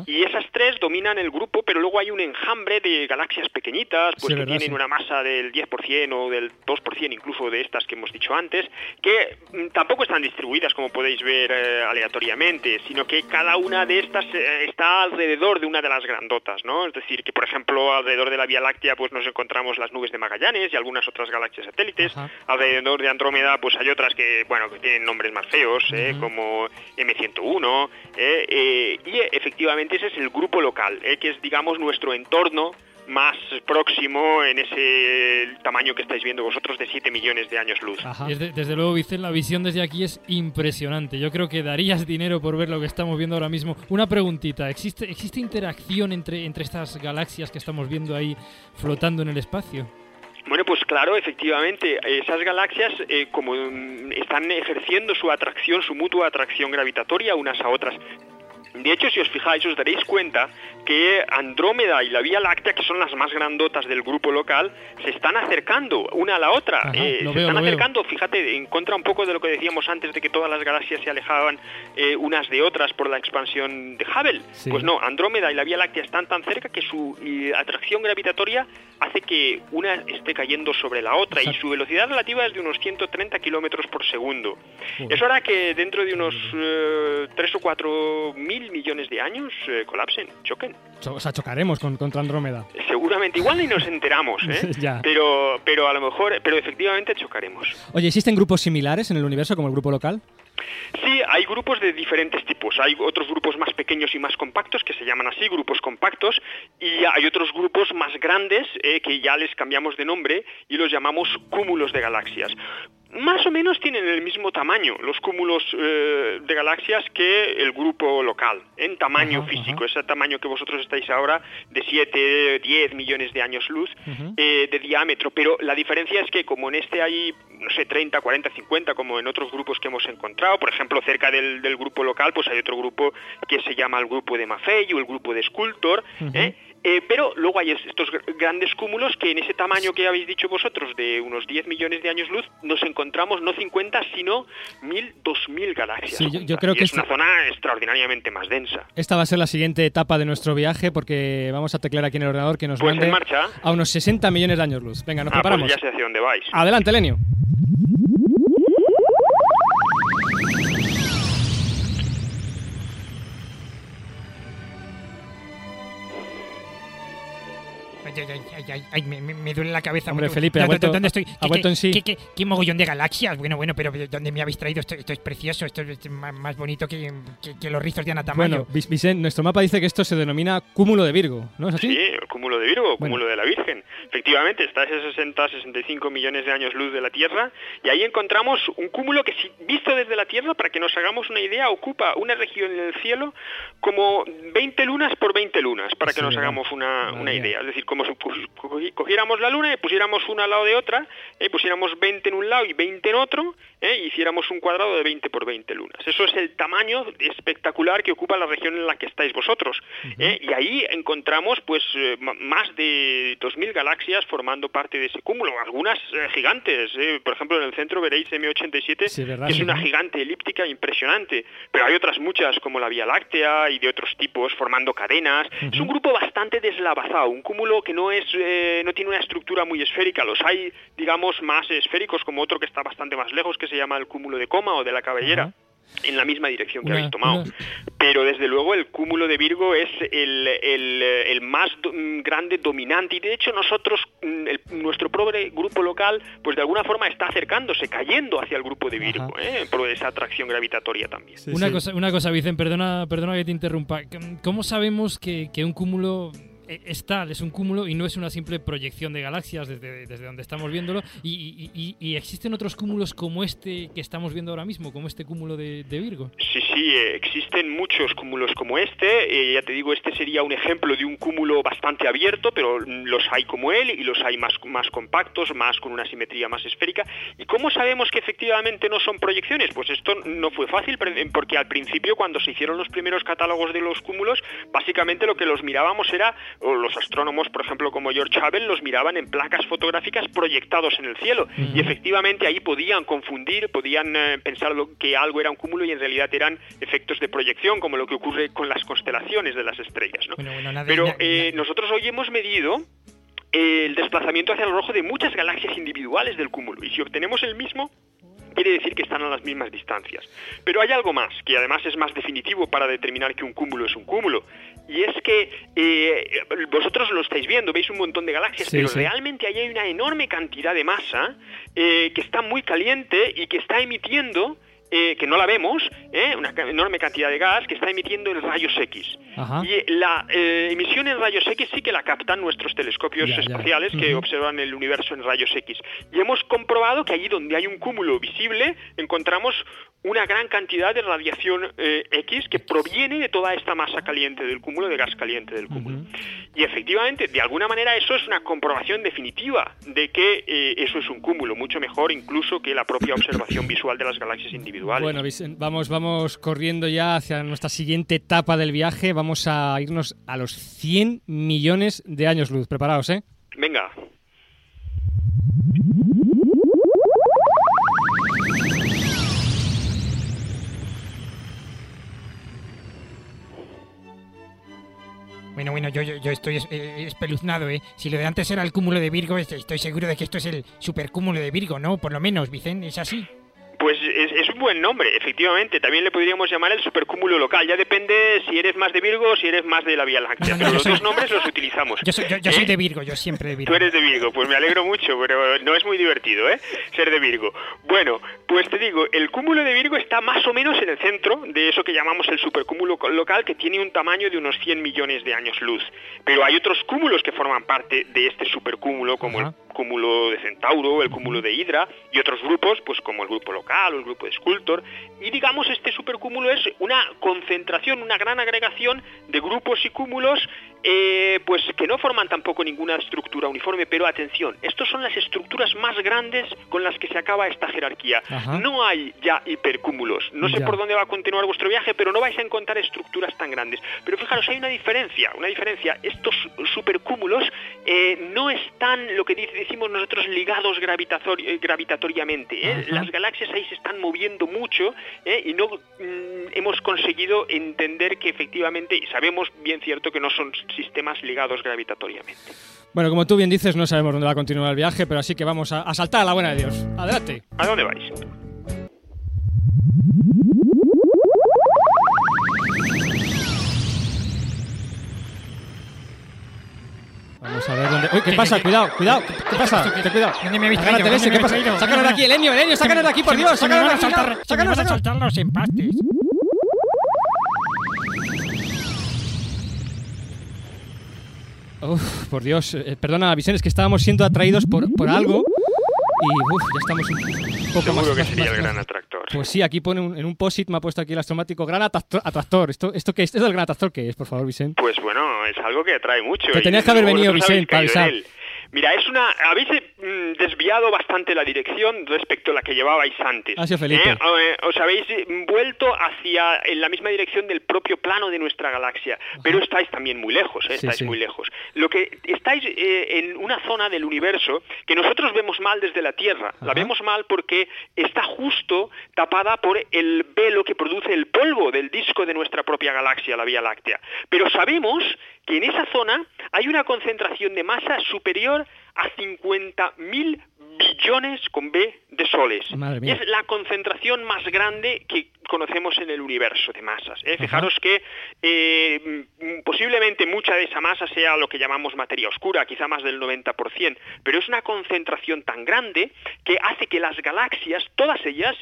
Y esas tres dominan el grupo, pero luego hay un enjambre de galaxias pequeñitas, pues Sí, que verdad, tienen sí. una masa del 10% o del 2% incluso de estas que hemos dicho antes, que mm, tampoco están distribuidas como podéis ver eh, aleatoriamente, sino que cada una de estas eh, está alrededor de una de las grandotas, ¿no? Es decir, que por ejemplo alrededor de la Vía Láctea pues nos encontramos las nubes de Magallanes y algunas otras galaxias satélites. Alrededor de Andrómeda pues hay otras que, bueno, que tienen nombres más feos, eh, como M101, eh, eh, y eh, efectivamente ese es el grupo local, eh, que es digamos nuestro entorno más próximo en ese tamaño que estáis viendo vosotros de 7 millones de años luz. Es de- desde luego, Vicente, la visión desde aquí es impresionante. Yo creo que darías dinero por ver lo que estamos viendo ahora mismo. Una preguntita, ¿existe, existe interacción entre, entre estas galaxias que estamos viendo ahí flotando en el espacio? Bueno, pues claro, efectivamente, esas galaxias eh, como mm, están ejerciendo su atracción, su mutua atracción gravitatoria unas a otras. De hecho, si os fijáis, os daréis cuenta que Andrómeda y la Vía Láctea, que son las más grandotas del grupo local, se están acercando una a la otra. Ajá, Eh, se veo, están veo. acercando, fíjate, en contra un poco de lo que decíamos antes de que todas las galaxias se alejaban eh, unas de otras por la expansión de Hubble. Sí. Pues no, Andrómeda y la Vía Láctea están tan cerca que su eh, atracción gravitatoria hace que una esté cayendo sobre la otra y su velocidad relativa es de unos 130 kilómetros por segundo. Eso hará que dentro de unos eh, 3 o 4 mil millones de años eh, colapsen, choquen. Cho- o sea, chocaremos con, contra Andrómeda. Seguramente, igual ni nos enteramos, ¿eh? *laughs* Ya. pero, pero a lo mejor, pero efectivamente chocaremos. Oye, ¿existen grupos similares en el universo como el grupo local? Sí, hay grupos de diferentes tipos. Hay otros grupos más pequeños y más compactos que se llaman así, grupos compactos, y hay otros grupos más grandes eh, que ya les cambiamos de nombre y los llamamos cúmulos de galaxias. Más o menos tienen el mismo tamaño los cúmulos eh, de galaxias que el grupo local, en tamaño físico, ese tamaño que vosotros estáis ahora de 7, 10 millones de años luz eh, de diámetro, pero la diferencia es que como en este hay, no sé, 30, 40, 50, como en otros grupos que hemos encontrado, por ejemplo, cerca del, del grupo local, pues hay otro grupo que se llama el grupo de Maffei o el grupo de Sculptor, ¿eh? Eh, pero luego hay es- estos gr- grandes cúmulos que en ese tamaño que habéis dicho vosotros, de unos 10 millones de años luz, nos encontramos no 50, sino 1000, 2000 galaxias. Sí, yo- yo creo Y que es una esto- zona extraordinariamente más densa. Esta va a ser la siguiente etapa de nuestro viaje porque vamos a teclear aquí en el ordenador que nos Pues mande a unos 60 millones de años luz. Venga, nos Ah, pues preparamos. ya sé hacia dónde vais. Adelante, Lenio. Ay, ay, me, me- duele la cabeza. Hombre, Felipe, ha ¿dónde- vuelto- ¿Dónde estoy? ha ¿Qué- vuelto qué- en sí. ¿qué, qué, qué mogollón de galaxias? Bueno, bueno, pero ¿dónde me habéis traído? Esto, esto es precioso, esto es más, bonito que, que- que los rizos de Ana Tamayo. Bueno, Vicente, nuestro mapa dice que esto se denomina cúmulo de Virgo, ¿no es así? Sí, el cúmulo de Virgo, Bueno. cúmulo de la Virgen. Efectivamente, está a ese 60, 65 millones de años luz de la Tierra y ahí encontramos un cúmulo que, si visto desde la Tierra, para que nos hagamos una idea, ocupa una región en el cielo como 20 lunas por 20 lunas, para que Sí, nos hagamos una, una idea. Es decir, como cogiéramos la luna y pusiéramos una al lado de otra, eh, pusiéramos 20 en un lado y 20 en otro, eh, y hiciéramos un cuadrado de 20 por 20 lunas. Eso es el tamaño espectacular que ocupa la región en la que estáis vosotros. eh, y ahí encontramos pues eh, más de 2.000 galaxias formando parte de ese cúmulo, algunas eh, gigantes. eh. Por ejemplo, en el centro veréis M87, Sí, ¿verdad? que es una gigante elíptica impresionante. Pero hay otras muchas, como la Vía Láctea y de otros tipos, formando cadenas. Es un grupo bastante deslavazado, un cúmulo que no, es, eh, no tiene una estructura muy esférica. Los hay, digamos, más esféricos, como otro que está bastante más lejos, que se llama el cúmulo de Coma o de la Cabellera. En la misma dirección que Una- habéis tomado. una- Pero desde luego el cúmulo de Virgo es el, el, eh, el más do- mm, grande, dominante. Y de hecho nosotros, mm, el- nuestro pobre grupo local, pues de alguna forma está acercándose, cayendo hacia el grupo de Virgo, ¿eh? por esa atracción gravitatoria también. una, Cosa, una cosa, Vicen, perdona, perdona que te interrumpa. ¿Cómo sabemos que, que un cúmulo es tal, es un cúmulo y no es una simple proyección de galaxias desde, desde donde estamos viéndolo? Y, y- y- existen otros cúmulos como este que estamos viendo ahora mismo, como este cúmulo de, Virgo? Sí, sí, eh, existen muchos cúmulos como este. eh, ya te digo, este sería un ejemplo de un cúmulo bastante abierto, pero los hay como él y los hay más, más compactos, más con una simetría más esférica. ¿Y cómo sabemos que efectivamente no son proyecciones? Pues esto no fue fácil, porque al principio, cuando se hicieron los primeros catálogos de los cúmulos, básicamente lo que los mirábamos era los astrónomos, por ejemplo, como George Hubble, los miraban en placas fotográficas proyectados en el cielo. Y efectivamente ahí podían confundir, podían eh, pensar lo- que algo era un cúmulo y en realidad eran efectos de proyección, como lo que ocurre con las constelaciones de las estrellas. ¿no? Bueno, bueno, nada- Pero eh, nosotros hoy hemos medido eh, el desplazamiento hacia el rojo de muchas galaxias individuales del cúmulo. Y si obtenemos el mismo, quiere decir que están a las mismas distancias. Pero hay algo más, que además es más definitivo para determinar que un cúmulo es un cúmulo. Y es que eh, vosotros lo estáis viendo, veis un montón de galaxias, Sí, pero sí. realmente ahí hay una enorme cantidad de masa eh, que está muy caliente y que está emitiendo... eh, que no la vemos, eh, una enorme cantidad de gas que está emitiendo en rayos X. Ajá. Y eh, la eh, emisión en rayos X sí que la captan nuestros telescopios Ya, ya. espaciales que observan el universo en rayos X. Y hemos comprobado que allí donde hay un cúmulo visible encontramos una gran cantidad de radiación X que proviene de toda esta masa caliente del cúmulo, de gas caliente del cúmulo. Y efectivamente, de alguna manera eso es una comprobación definitiva de que eso es un cúmulo, mucho mejor incluso que la propia observación visual de las galaxias individuales. Bueno, vamos, vamos corriendo ya hacia nuestra siguiente etapa del viaje. Vamos a irnos a los 100 millones de años luz. Preparaos, ¿eh? Venga. Bueno, bueno, yo, yo, yo estoy es- eh, espeluznado, ¿eh? Si lo de antes era el cúmulo de Virgo, est- estoy seguro de que esto es el supercúmulo de Virgo, ¿no? Por lo menos, Vicen, ¿es así? Pues es, es un buen nombre, efectivamente. También le podríamos llamar el supercúmulo local. Ya depende si eres más de Virgo o si eres más de la Vía Láctea. No, no, Pero los soy- dos nombres los utilizamos. Yo soy, yo, yo ¿Eh? soy de Virgo, yo siempre de Virgo. Tú eres de Virgo, pues me alegro mucho, pero no es muy divertido, ¿eh? Ser de Virgo. Bueno, pues te digo, el cúmulo de Virgo está más o menos en el centro de eso que llamamos el supercúmulo local, que tiene un tamaño de unos 100 millones de años luz. Pero hay otros cúmulos que forman parte de este supercúmulo, como el cúmulo de Centauro, el cúmulo de Hidra y otros grupos, pues como el grupo local o el grupo de Sculptor. Y digamos, este supercúmulo es una concentración, una gran agregación de grupos y cúmulos, eh, pues que no forman tampoco ninguna estructura uniforme. Pero atención, estos son las estructuras más grandes con las que se acaba esta jerarquía. Ajá. No hay ya hipercúmulos. No sé Ya. por dónde va a continuar vuestro viaje, pero no vais a encontrar estructuras tan grandes. Pero fijaros, hay una diferencia, una diferencia. Estos supercúmulos eh, no están, lo que decimos nosotros, ligados eh, gravitatoriamente. ¿eh? Las galaxias ahí se están moviendo mucho ¿eh? y no mm, hemos conseguido entender que efectivamente, y sabemos bien cierto que no son sistemas ligados gravitatoriamente. Bueno, como tú bien dices, no sabemos dónde va a continuar el viaje, pero así que vamos a, a saltar a la buena de Dios. Adelante. ¿A dónde vais? Vamos a ver dónde. Uy, ¿qué pasa? Cuidado, cuidado. ¿Qué pasa? Ten cuidado. ¿Dónde me Agárrate de ese, ¿Dónde ¿qué pasa? Sácanos de aquí, Elenio, Elenio, sácanos de aquí, por Dios, sácanos de aquí. Sácanos, van a sácanos. saltar los Uf, por Dios, eh, perdona, Vicente, es que estábamos siendo atraídos por, por algo y uf, ya estamos un poco más. Seguro que más- sería más- el gran atractor. Pues sí, aquí pone un- en un post-it, me ha puesto aquí el astromático gran atractor. atractor. ¿Esto, ¿Esto qué es? ¿Esto del gran atractor qué es, por favor, Vicente? Pues bueno, es algo que atrae mucho. Te tenías que haber venido, Vicente, para avisar. Mira, es una. Habéis mm, desviado bastante la dirección respecto a la que llevabais antes. Ha sido Felipe. ¿eh? Eh, Os habéis vuelto hacia en la misma dirección del propio plano de nuestra galaxia, pero estáis también muy lejos, ¿eh? Estáis sí. muy lejos. Lo que estáis eh, en una zona del universo que nosotros vemos mal desde la Tierra. La vemos mal porque está justo tapada por el velo que produce el polvo del disco de nuestra propia galaxia, la Vía Láctea. Pero sabemos que en esa zona hay una concentración de masa superior a 50.000 billones con B de soles. Es la concentración más grande que conocemos en el universo de masas. ¿eh? Ajá. Fijaros que eh, posiblemente mucha de esa masa sea lo que llamamos materia oscura, quizá más del 90%, pero es una concentración tan grande que hace que las galaxias, todas ellas,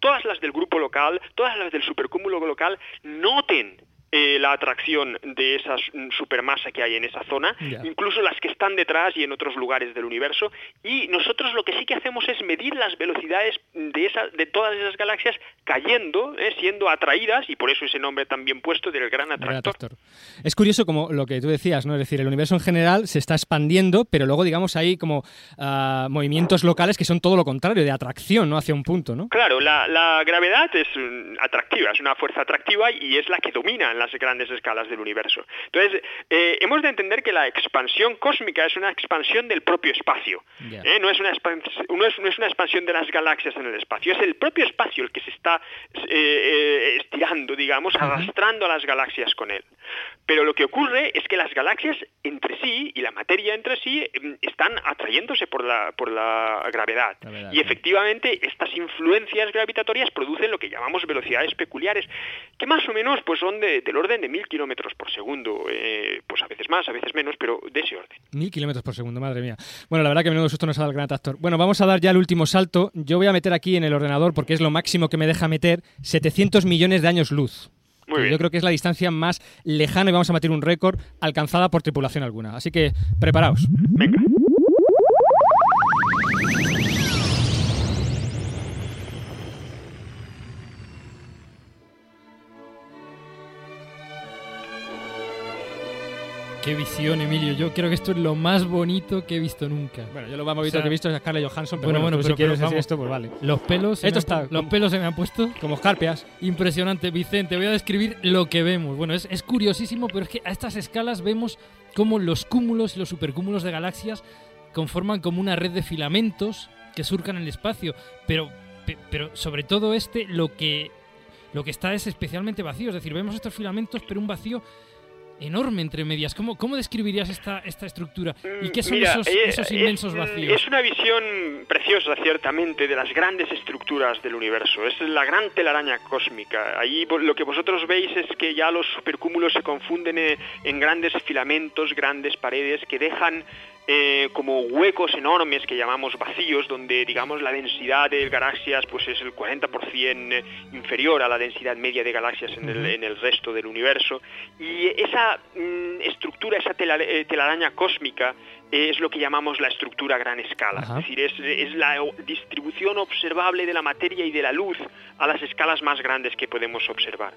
todas las del grupo local, todas las del supercúmulo local, noten eh, la atracción de esa mm, supermasa que hay en esa zona, incluso las que están detrás y en otros lugares del universo. Y nosotros lo que sí que hacemos es medir las velocidades de, esa, de todas esas galaxias cayendo, eh, siendo atraídas, y por eso ese nombre también puesto del gran Gran atractor. Es curioso como lo que tú decías, ¿no? Es decir, el universo en general se está expandiendo, pero luego, digamos, hay como ah, movimientos locales que son todo lo contrario, de atracción, ¿no? Hacia un punto, ¿no? Claro, la, la gravedad es mm, atractiva, es una fuerza atractiva y es la que domina en la las grandes escalas del universo. Entonces, eh, hemos de entender que la expansión cósmica es una expansión del propio espacio. Ya. ¿eh? No, es una expans- no, es, no es una expansión de las galaxias en el espacio, es el propio espacio el que se está eh, eh, estirando, digamos, arrastrando a las galaxias con él. Pero lo que ocurre es que las galaxias entre sí y la materia entre sí em, están atrayéndose por la, por la gravedad. Y sí. efectivamente estas influencias gravitatorias producen lo que llamamos velocidades peculiares, que más o menos pues son de- del orden de mil kilómetros por segundo, eh, pues a veces más, a veces menos, pero de ese orden. Mil kilómetros por segundo, madre mía. Bueno, la verdad que menudo susto nos ha dado el gran actor. Bueno, vamos a dar ya el último salto. Yo voy a meter aquí en el ordenador, porque es lo máximo que me deja meter, 700 millones de años luz. Muy Que bien. Yo creo que es la distancia más lejana y vamos a batir un récord alcanzada por tripulación alguna. Así que preparaos. Venga. Qué visión, Emilio. Yo creo que esto es lo más bonito que he visto nunca. Bueno, yo lo más bonito O sea, que he visto es a Scarlett Johansson, pero bueno, bueno, pero- si quieres decir esto, pues vale. Los pelos, Esto está los como- pelos se me han puesto Como escarpias. impresionante. Vicente, voy a describir lo que vemos. Bueno, es, es curiosísimo, pero es que a estas escalas vemos cómo los cúmulos y los supercúmulos de galaxias conforman como una red de filamentos que surcan el espacio. Pero, pe- pero sobre todo este, lo que, lo que está es especialmente vacío. Es decir, vemos estos filamentos, pero un vacío enorme entre medias. ¿Cómo, cómo describirías esta, esta estructura? ¿Y qué son Mira, esos, eh, esos es- inmensos mm, vacíos? Es una visión preciosa, ciertamente, de las grandes estructuras del universo. Es la gran telaraña cósmica. Vo- lo que vosotros veis es que ya los supercúmulos se confunden eh, en grandes filamentos, grandes paredes que dejan eh, como huecos enormes que llamamos vacíos, donde digamos la densidad de galaxias pues es el 40% inferior a la densidad media de galaxias en el, en el resto del universo. Y esa mm, estructura, esa tela- eh, telaraña cósmica eh, es lo que llamamos la estructura a gran escala. Ajá. Es decir, es, es la distribución observable de la materia y de la luz a las escalas más grandes que podemos observar.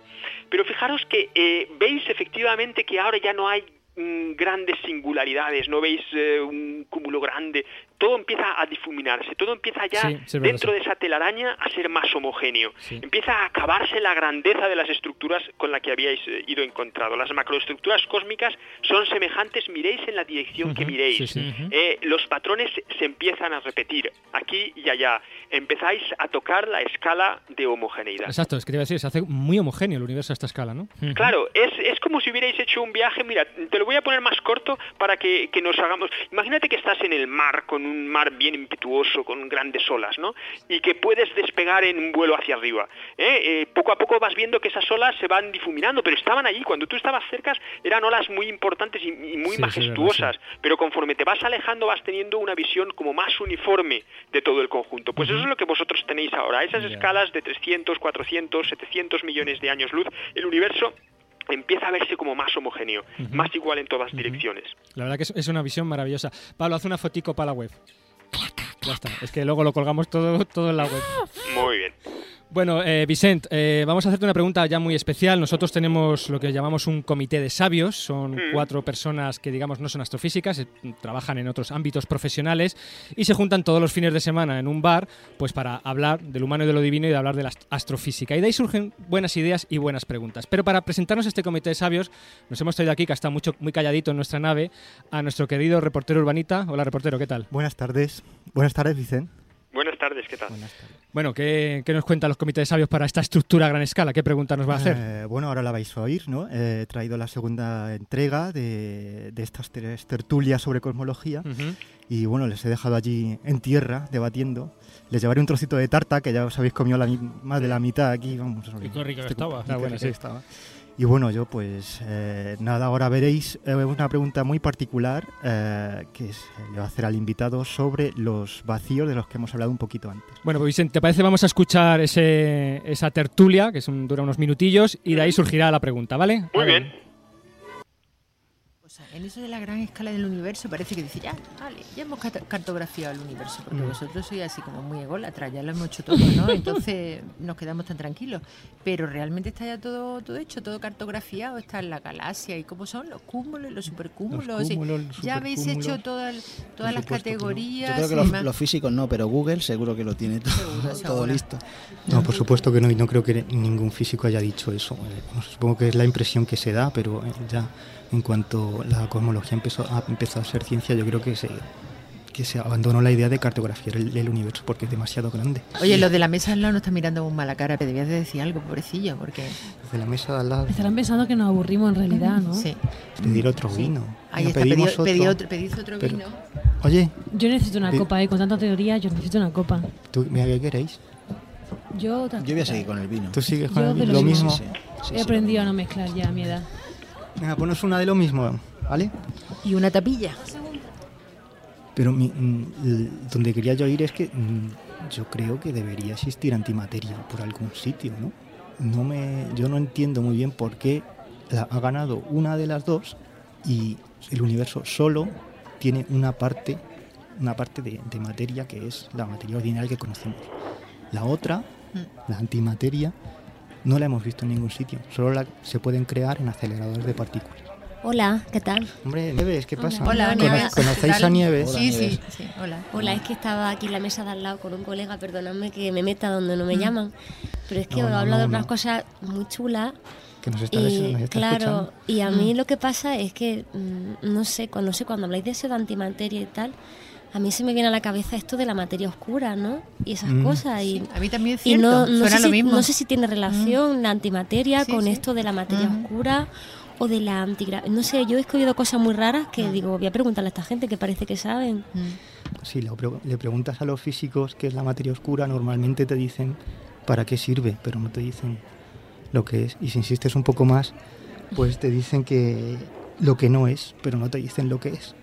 Pero fijaros que eh, veis efectivamente que ahora ya no hay grandes singularidades, no veis eh, un cúmulo grande, todo empieza a difuminarse, todo empieza ya Sí, sí, dentro sí. de esa telaraña a ser más homogéneo. Empieza a acabarse la grandeza de las estructuras con la que habíais eh, ido encontrado. Las macroestructuras cósmicas son semejantes, miréis en la dirección que miréis. Eh, los patrones se empiezan a repetir aquí y allá. Empezáis a tocar la escala de homogeneidad. Exacto, es que te iba a decir, se hace muy homogéneo el universo a esta escala, ¿no? Claro, es, es como si hubierais hecho un viaje, mira, te lo voy a poner más corto para que, que nos hagamos... Imagínate que estás en el mar, con un mar bien impetuoso, con grandes olas, ¿no? Y que puedes despegar en un vuelo hacia arriba. ¿eh? Eh, poco a poco vas viendo que esas olas se van difuminando, pero estaban allí. Cuando tú estabas cerca eran olas muy importantes y, y muy Sí, sí, majestuosas, pero conforme te vas alejando vas teniendo una visión como más uniforme de todo el conjunto. Pues eso es lo que vosotros tenéis ahora, esas escalas de 300, 400, 700 millones de años luz, el universo empieza a verse como más homogéneo, más igual en todas direcciones. La verdad que es, es una visión maravillosa. Pablo, haz una fotico para la web. Ya está. Es que luego lo colgamos todo, todo en la web. Muy bien. Bueno, eh, Vicent, eh, vamos a hacerte una pregunta ya muy especial. Nosotros tenemos lo que llamamos un comité de sabios. Son Mm. cuatro personas que, digamos, no son astrofísicas, eh, trabajan en otros ámbitos profesionales y se juntan todos los fines de semana en un bar pues para hablar del humano y de lo divino y de hablar de la ast- astrofísica. Y de ahí surgen buenas ideas y buenas preguntas. Pero para presentarnos a este comité de sabios, nos hemos traído aquí, que está mucho, muy calladito en nuestra nave, a nuestro querido reportero urbanita. Hola, reportero, ¿qué tal? Buenas tardes. Buenas tardes, Vicente. Buenas tardes, ¿qué tal? Bueno, ¿qué, qué nos cuentan los comités de sabios para esta estructura a gran escala? ¿Qué pregunta nos va a hacer? Eh, bueno, ahora la vais a oír, ¿no? Eh, he traído la segunda entrega de, de estas tres tertulias sobre cosmología y bueno, les he dejado allí en tierra debatiendo. Les llevaré un trocito de tarta que ya os habéis comido la, mi- más de la mitad aquí, vamos. Qué rica que Estoy estaba. qué buena, rica sí. que estaba. Y bueno, yo pues eh, nada, ahora veréis eh, una pregunta muy particular eh, que es- le va a hacer al invitado sobre los vacíos de los que hemos hablado un poquito antes. Bueno, pues Vicente, ¿te parece? Vamos a escuchar ese, esa tertulia, que es un- dura unos minutillos, y de ahí surgirá la pregunta, ¿vale? Muy bien. Cosa. En eso de la gran escala del universo parece que dice, ya, vale, ya hemos cartografiado el universo, porque Mm. vosotros sois así como muy ególatras, ya lo hemos hecho todo, ¿no? Entonces *laughs* nos quedamos tan tranquilos. Pero realmente está ya todo, todo hecho, todo cartografiado, está en la galaxia y cómo son los cúmulos, los supercúmulos. Los ya habéis hecho todas, todas las no. categorías. Yo creo que los, físicos no, pero Google seguro que lo tiene todo, *laughs* todo seguro. listo. No, por supuesto que no, y no creo que ningún físico haya dicho eso. Supongo que es la impresión que se da, pero eh, ya en cuanto la cosmología empezó a, empezó a ser ciencia, yo creo que se, que se abandonó la idea de cartografiar el, el universo porque es demasiado grande. Oye, los de la mesa al lado nos están mirando muy mala cara, pero debías de decir algo, pobrecillo, porque... Desde la mesa de al lado, Estarán pensando que nos aburrimos en realidad, ¿no? Sí. pedir otro vino. Ahí No está, pedimos pedid otro. otro, pedid otro pero- vino. Oye, Yo necesito una copa, ¿eh? Con tanta teoría, yo necesito una copa. ¿tú, mira, ¿qué queréis? Yo, Yo voy a seguir con el vino. ¿Tú sigues con Yo el- de lo, mismo? mismo. He aprendido a no mezclar ya a mi edad. Venga, ponos una de lo mismo, ¿vale? Y una tapilla. Pero mi- mm, donde quería yo ir es que mm, yo creo que debería existir antimateria por algún sitio, ¿no? No me, yo no entiendo muy bien por qué la- ha ganado una de las dos y el universo solo tiene una parte, una parte de, de materia que es la materia ordinaria que conocemos. La otra, la antimateria, no la hemos visto en ningún sitio. Solo la, se pueden crear en aceleradores de partículas. Hola, ¿qué tal? Hombre, Nieves, ¿qué pasa? Hola, ¿Cono- Nieves. ¿Conocéis a Nieves? Sí, sí, sí, hola. Hola, es que estaba aquí en la mesa de al lado con un colega, perdonadme que me meta donde no me llaman, pero es que No, os no, hablo de no, unas no. cosas muy chulas Que nos está, y nos está claro, escuchando. y a mí Mm. lo que pasa es que mm, no sé, cuando no sé cuando habláis de eso de antimateria y tal, a mí se me viene a la cabeza esto de la materia oscura, ¿no? Y esas Mm. cosas y A mí también es y no, no suena sé lo si, mismo. no sé si tiene relación la antimateria Sí, con sí. esto de la materia Ujú. oscura o de la antigra... No sé, yo he escogido cosas muy raras Mm. que digo, voy a preguntarle a esta gente que parece que saben. Si le, pre- le preguntas a los físicos qué es la materia oscura, normalmente te dicen para qué sirve, pero no te dicen lo que es. Y si insistes un poco más, pues te dicen que lo que no es, pero no te dicen lo que es.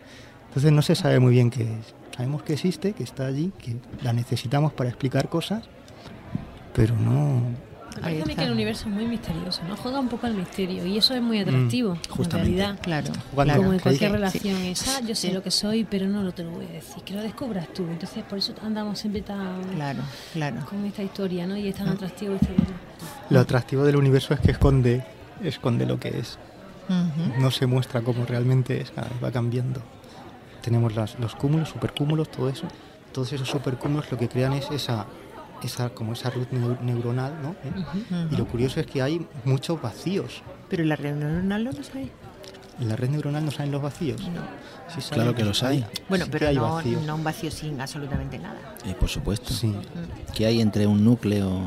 Entonces no se sabe muy bien qué es. Sabemos que existe, que está allí, que la necesitamos para explicar cosas, pero no... Parece a mí que el universo es muy misterioso, ¿no? Juega un poco al misterio y eso es muy atractivo, en justamente. realidad. Claro, jugando. Como en Claro, cualquier sí. relación Sí. esa, yo sé Sí. lo que soy, pero no lo te lo voy a decir, que lo descubras tú. Entonces, por eso andamos siempre tan Claro, claro. con esta historia, ¿no? Y es tan Ah. atractivo este tema. Lo atractivo del universo es que esconde, esconde lo que es. No se muestra como realmente es, cada vez va cambiando. Tenemos las- los cúmulos, supercúmulos, todo eso. Todos esos supercúmulos lo que crean es esa, esa como esa red neu- neuronal, ¿no? ¿Eh? Y lo curioso es que hay muchos vacíos. Pero en la red neuronal no lo sabéis. ¿En la red neuronal no salen los vacíos? Sí salen, Claro que los hay. Bueno, Sí pero hay no, no un vacío sin absolutamente nada. Eh, por supuesto. Sí. ¿Qué hay entre un núcleo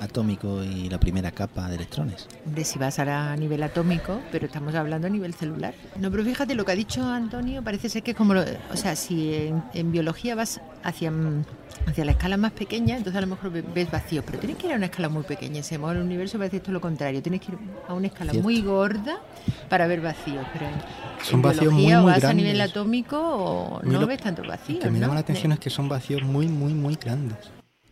atómico y la primera capa de electrones? De si vas a nivel atómico, pero estamos hablando a nivel celular. No, pero fíjate, lo que ha dicho Antonio parece ser que es como, lo- o sea, si en, en biología vas hacia, mm, hacia la escala más pequeña, entonces a lo mejor ve- ves vacíos, pero tienes que ir a una escala muy pequeña. Si el universo parece esto lo contrario, tienes que ir a una escala Cierto. muy gorda para ver vacíos. Pero en, Son en vacíos biología muy, o muy vas a grandes. nivel atómico o Muy no lo- ves tantos Lo vacíos. que me ¿no? llama la atención es que son vacíos muy, muy, muy grandes.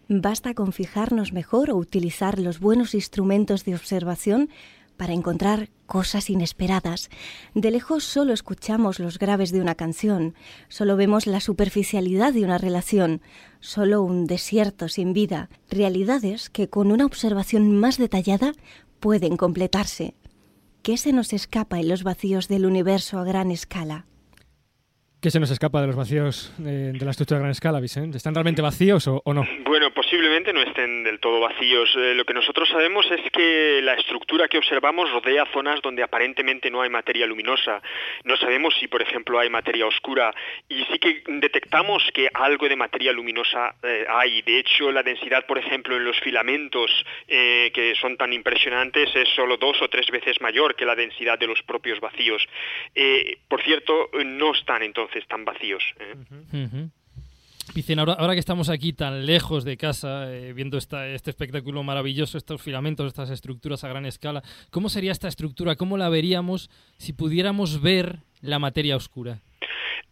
Basta con fijarnos mejor o utilizar los buenos instrumentos de observación para encontrar cosas inesperadas. De lejos solo escuchamos los graves de una canción, solo vemos la superficialidad de una relación, solo un desierto sin vida, realidades que con una observación más detallada pueden completarse. ¿Qué se nos escapa en los vacíos del universo a gran escala? ¿Qué se nos escapa de los vacíos eh, de la estructura a gran escala, Vicente? ¿Están realmente vacíos o, o no? Bueno, posiblemente no estén del todo vacíos. Eh, lo que nosotros sabemos es que la estructura que observamos rodea zonas donde aparentemente no hay materia luminosa. No sabemos si, por ejemplo, hay materia oscura y sí que detectamos que algo de materia luminosa eh, hay. De hecho, la densidad, por ejemplo, en los filamentos eh, que son tan impresionantes es solo dos o tres veces mayor que la densidad de los propios vacíos. Eh, por cierto, no están entonces tan vacíos. ¿eh? Ahora, ahora que estamos aquí tan lejos de casa, eh, viendo esta, este espectáculo maravilloso, estos filamentos, estas estructuras a gran escala, ¿cómo sería esta estructura? ¿Cómo la veríamos si pudiéramos ver la materia oscura?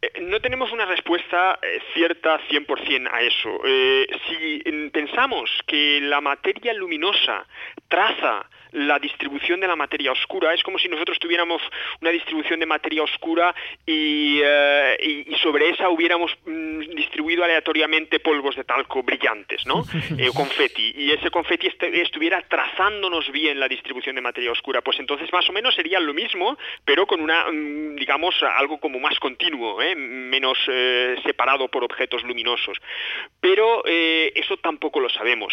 Eh, No tenemos una respuesta eh, cierta 100% a eso. Eh, si pensamos que la materia luminosa traza la distribución de la materia oscura, es como si nosotros tuviéramos una distribución de materia oscura y, eh, y- y sobre esa hubiéramos mm, distribuido aleatoriamente polvos de talco brillantes, ¿no? *laughs* Eh, confeti, y ese confeti este- estuviera trazándonos bien la distribución de materia oscura, pues entonces más o menos sería lo mismo, pero con una, mm, digamos, algo como más continuo, ¿eh? menos eh, separado por objetos luminosos. Pero eso tampoco lo sabemos.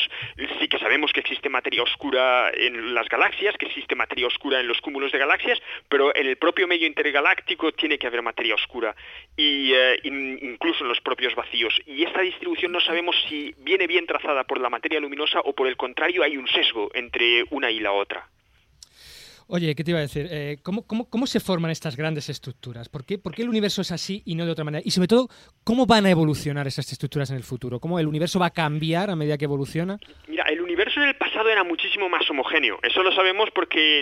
Sí que sabemos que existe materia oscura en las galaxias, que existe materia oscura en los cúmulos de galaxias, pero en el propio medio intergaláctico tiene que haber materia oscura, y eh, in- incluso en los propios vacíos. Y esta distribución no sabemos si viene bien trazada por la materia luminosa o por el contrario hay un sesgo entre una y la otra. Oye, ¿qué te iba a decir? Eh, ¿cómo, cómo, cómo se forman estas grandes estructuras? ¿Por qué, ¿Por qué el universo es así y no de otra manera? Y sobre todo, ¿cómo van a evolucionar esas estructuras en el futuro? ¿Cómo el universo va a cambiar a medida que evoluciona? Mira, el universo en el pasado era muchísimo más homogéneo. Eso lo sabemos porque,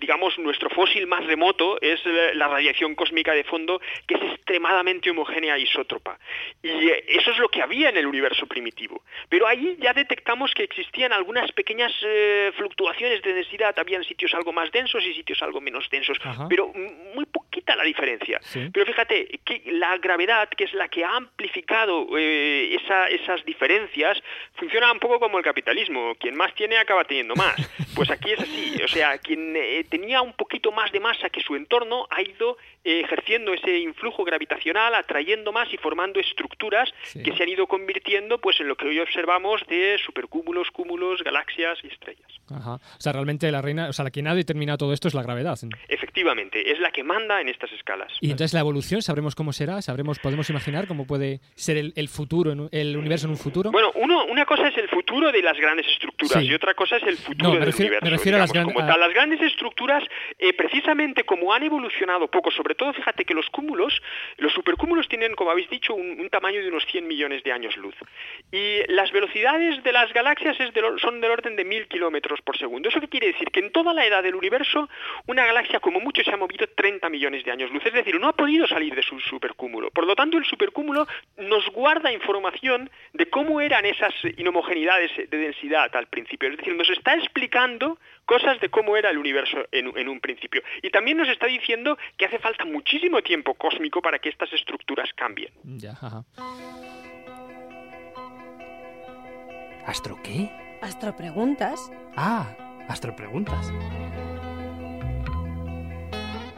digamos, nuestro fósil más remoto es la radiación cósmica de fondo, que es extremadamente homogénea e isótropa. Y eh, eso es lo que había en el universo primitivo. Pero ahí ya detectamos que existían algunas pequeñas eh, fluctuaciones de densidad. Habían sitios algo más densos y sitios algo menos densos. Ajá. Pero muy poquita la diferencia. Sí. Pero fíjate que la gravedad, que es la que ha amplificado eh, esa- esas diferencias, funciona un poco como el capitalismo. Quien más tiene acaba teniendo más. *laughs* Pues aquí es así. O sea, quien eh, tenía un poquito más de masa que su entorno ha ido ejerciendo ese influjo gravitacional, atrayendo más y formando estructuras Sí. que se han ido convirtiendo pues en lo que hoy observamos de supercúmulos, cúmulos, galaxias y estrellas. Ajá. O sea, realmente la reina, o sea, la quien ha determinado todo esto es la gravedad. Efectivamente, es la que manda en estas escalas. Y entonces la evolución, sabremos cómo será, sabremos, podemos imaginar cómo puede ser el, el futuro, el universo en un futuro. Bueno, uno, una cosa es el futuro de las grandes estructuras Sí. y otra cosa es el futuro No, me del refiero- me universo. refiero a las digamos, gran- como a- tal. Las grandes estructuras, eh, precisamente como han evolucionado poco, sobre todo fíjate que los cúmulos, los supercúmulos tienen, como habéis dicho, un, tamaño de unos 100 millones de años luz. Y las velocidades de las galaxias es del or- son del orden de mil kilómetros por segundo. ¿Eso qué quiere decir? Que en toda la edad del universo, una galaxia como mucho se ha movido 30 millones de años luz. Es decir, no ha podido salir de su supercúmulo. Por lo tanto, el supercúmulo nos guarda información de cómo eran esas inhomogeneidades de densidad al principio. Es decir, nos está explicando cosas de cómo era el universo en un principio. Y también nos está diciendo que hace falta muchísimo tiempo cósmico para que estas estructuras cambien. Ya, ajá. ¿Astro qué? Astropreguntas. Ah, astropreguntas.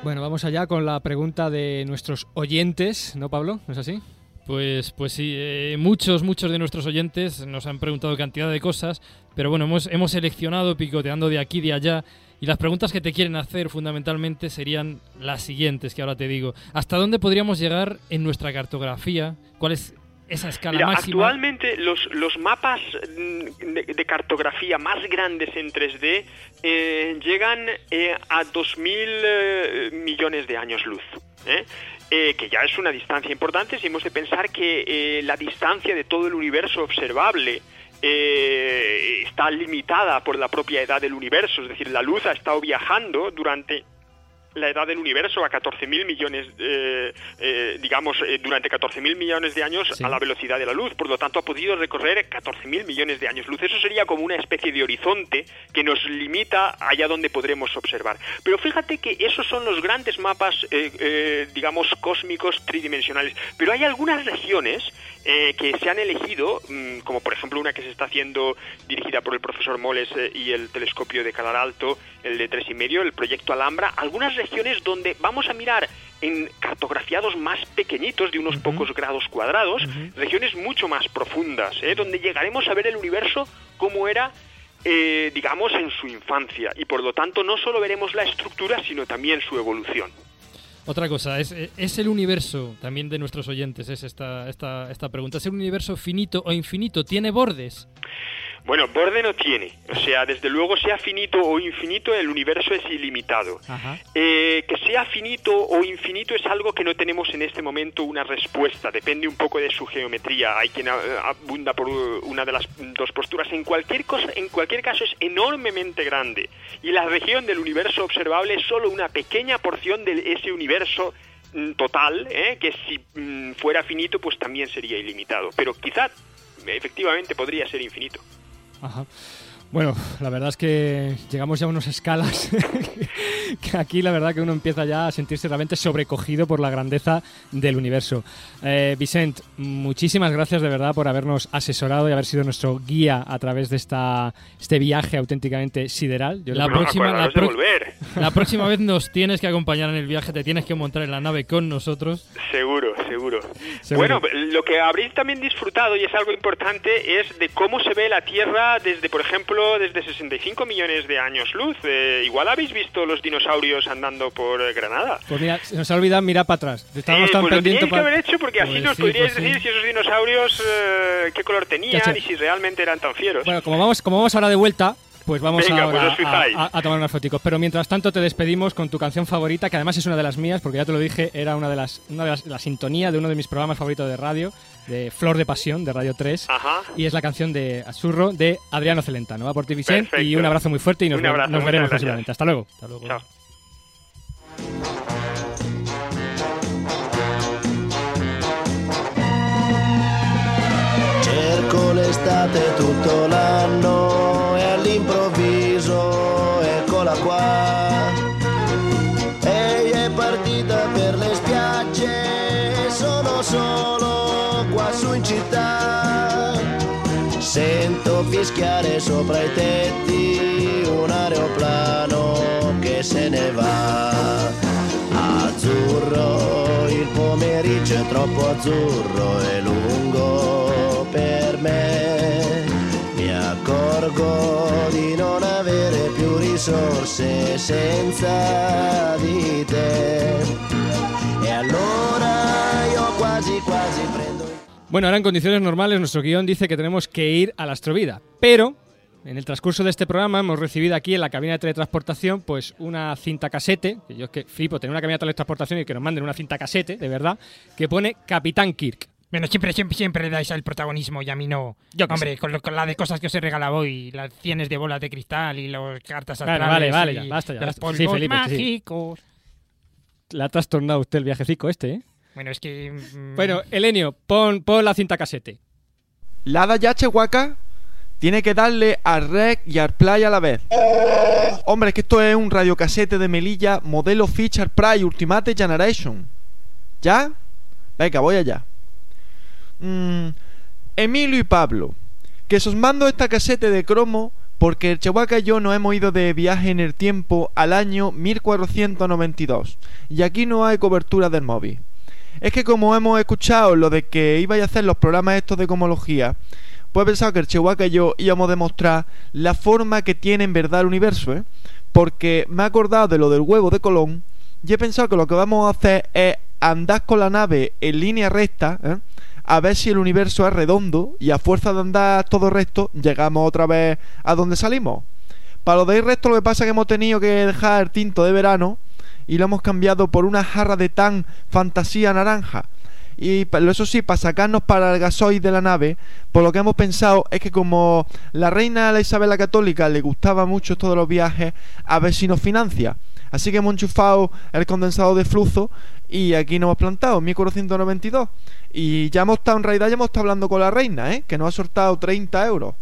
Bueno, vamos allá con la pregunta de nuestros oyentes, ¿no, Pablo? ¿No es así? Pues, pues sí, eh, muchos, muchos de nuestros oyentes nos han preguntado cantidad de cosas, pero bueno, hemos, hemos seleccionado picoteando de aquí y de allá, y las preguntas que te quieren hacer fundamentalmente serían las siguientes, que ahora te digo. ¿Hasta dónde podríamos llegar en nuestra cartografía? ¿Cuál es esa escala Mira, máxima? actualmente los, los mapas mm, de, de cartografía más grandes en 3D eh, llegan eh, a 2.000 eh, millones de años luz. ¿eh? Eh, que ya es una distancia importante si hemos de pensar que eh, la distancia de todo el universo observable eh, está limitada por la propia edad del universo, es decir, la luz ha estado viajando durante la edad del universo a 14.000 millones, eh, eh, digamos, eh, durante 14.000 millones de años Sí. a la velocidad de la luz. Por lo tanto, ha podido recorrer 14.000 millones de años luz. Eso sería como una especie de horizonte que nos limita allá donde podremos observar. Pero fíjate que esos son los grandes mapas, eh, eh, digamos, cósmicos tridimensionales. Pero hay algunas regiones eh, que se han elegido, mm, como por ejemplo una que se está haciendo dirigida por el profesor Moles y el telescopio de Calar Alto, el de tres y medio, el proyecto Alhambra, algunas regiones donde vamos a mirar en cartografiados más pequeñitos, de unos pocos grados cuadrados, regiones mucho más profundas, ¿eh? donde llegaremos a ver el universo como era eh, digamos, en su infancia. Y por lo tanto no solo veremos la estructura, sino también su evolución. Otra cosa, ¿es, ¿es el universo, también de nuestros oyentes, es esta, esta, esta pregunta, ¿es el universo finito o infinito? ¿Tiene bordes? Bueno, borde no tiene. O sea, desde luego, sea finito o infinito, el universo es ilimitado. Eh, que sea finito o infinito es algo que no tenemos en este momento una respuesta. Depende un poco de su geometría. Hay quien eh, abunda por uh, una de las dos posturas. En cualquier cosa, en cualquier caso, es enormemente grande. Y la región del universo observable es solo una pequeña porción de ese universo mm, total, ¿eh? que si mm, fuera finito, pues también sería ilimitado. Pero quizá, efectivamente, podría ser infinito. Ajá. Bueno, la verdad es que llegamos ya a unas escalas *laughs* que aquí la verdad que uno empieza ya a sentirse realmente sobrecogido por la grandeza del universo. Eh, Vicent, muchísimas gracias de verdad por habernos asesorado y haber sido nuestro guía a través de esta, este viaje auténticamente sideral. Yo La próxima, la, pro- volver. *laughs* la próxima vez nos tienes que acompañar en el viaje, te tienes que montar en la nave con nosotros. Seguro, seguro. Seguro. Bueno, lo que habréis también disfrutado, y es algo importante, es de cómo se ve la Tierra desde, por ejemplo, desde 65 millones de años luz. Eh, igual habéis visto los dinosaurios andando por eh, Granada. Pues mira, se nos ha olvidado mirar para atrás. Estábamos Eh, tan pues lo teníais que haber hecho porque así Pues nos sí, podríais pues sí. decir si esos dinosaurios eh, qué color tenían y si realmente eran tan fieros. Bueno, como vamos, como vamos ahora de vuelta, pues vamos Venga, ahora pues a, fijáis. a- a tomar unas foticos. Pero mientras tanto te despedimos con tu canción favorita, que además es una de las mías, porque ya te lo dije, era una de las, una de las la sintonía de uno de mis programas favoritos de radio, de Flor de Pasión, de Radio 3. Ajá. Y es la canción de Azurro de Adriano Celentano. Va por ti, Perfecto. y un abrazo muy fuerte y nos, abrazo, nos veremos próximamente. Hasta luego. Hasta luego. Chao. Cerco l'estate tutto l'anno all'improvviso eccola qua. Ehi è partita per le spiagge sono solo qua su in città. Sento fischiare sopra i tetti un aeroplano che se ne va. Azzurro, il pomeriggio è troppo azzurro e lungo per me. Bueno, ahora en condiciones normales nuestro guion dice que tenemos que ir a la astrovida, pero en el transcurso de este programa hemos recibido aquí en la cabina de teletransportación pues una cinta casete, que yo es que flipo tener una cabina de teletransportación y que nos manden una cinta casete, de verdad, que pone Capitán Kirk. Bueno, siempre, siempre, siempre le dais el protagonismo y a mí no. Yo Hombre, sé. con, lo- con la de cosas que os he regalado hoy, las cienes de bolas de cristal y las cartas astrales vale, vale, y ya, basta ya, los basta. polvos Sí, Felipe, sí, sí. mágicos. Le ha trastornado usted el viajecico este, ¿eh? Bueno, es que... mm, Bueno, Elenio, pon, pon la cinta casete. La da ya Chihuahua tiene que darle al rec y al play a la vez. Hombre, es que esto es un radiocasete de Melilla modelo Feature Price Ultimate Generation. ¿Ya? Venga, voy allá. Mm, Emilio y Pablo, que os mando esta casete de cromo porque el Chihuahua y yo nos hemos ido de viaje en el tiempo al año 1492 y aquí no hay cobertura del móvil. Es que como hemos escuchado lo de que ibais a hacer los programas estos de cosmología, pues he pensado que el Chihuahua y yo íbamos a demostrar la forma que tiene en verdad el universo, ¿eh? Porque me he acordado de lo del huevo de Colón y he pensado que lo que vamos a hacer es andar con la nave en línea recta, ¿eh? A ver si el universo es redondo y a fuerza de andar todo recto llegamos otra vez a donde salimos. Para lo de ir recto lo que pasa es que hemos tenido que dejar el tinto de verano y lo hemos cambiado por una jarra de tan fantasía naranja. Y eso sí, para sacarnos para el gasoil de la nave, por lo que hemos pensado es que como la reina la Isabel la Católica le gustaba mucho todos los viajes, a ver si nos financia. Así que hemos enchufado el condensador de flujo y aquí nos hemos plantado, 1492. Y ya hemos estado, en realidad ya hemos estado hablando con la reina, ¿eh? que nos ha soltado 30 euros.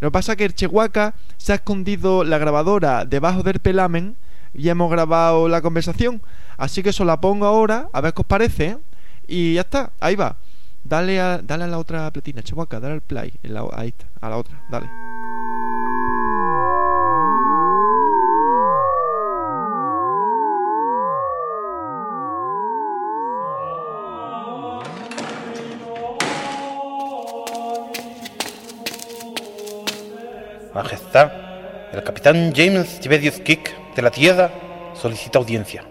Lo que pasa es que el Chihuahua se ha escondido la grabadora debajo del pelamen y hemos grabado la conversación. Así que eso la pongo ahora, a ver qué os parece. ¿eh? Y ya está, ahí va. Dale a, dale a la otra platina, Chihuahua, dale al play. ahí está, a la otra, dale. Majestad, el capitán James Tiberius Kick de la Tierra solicita audiencia.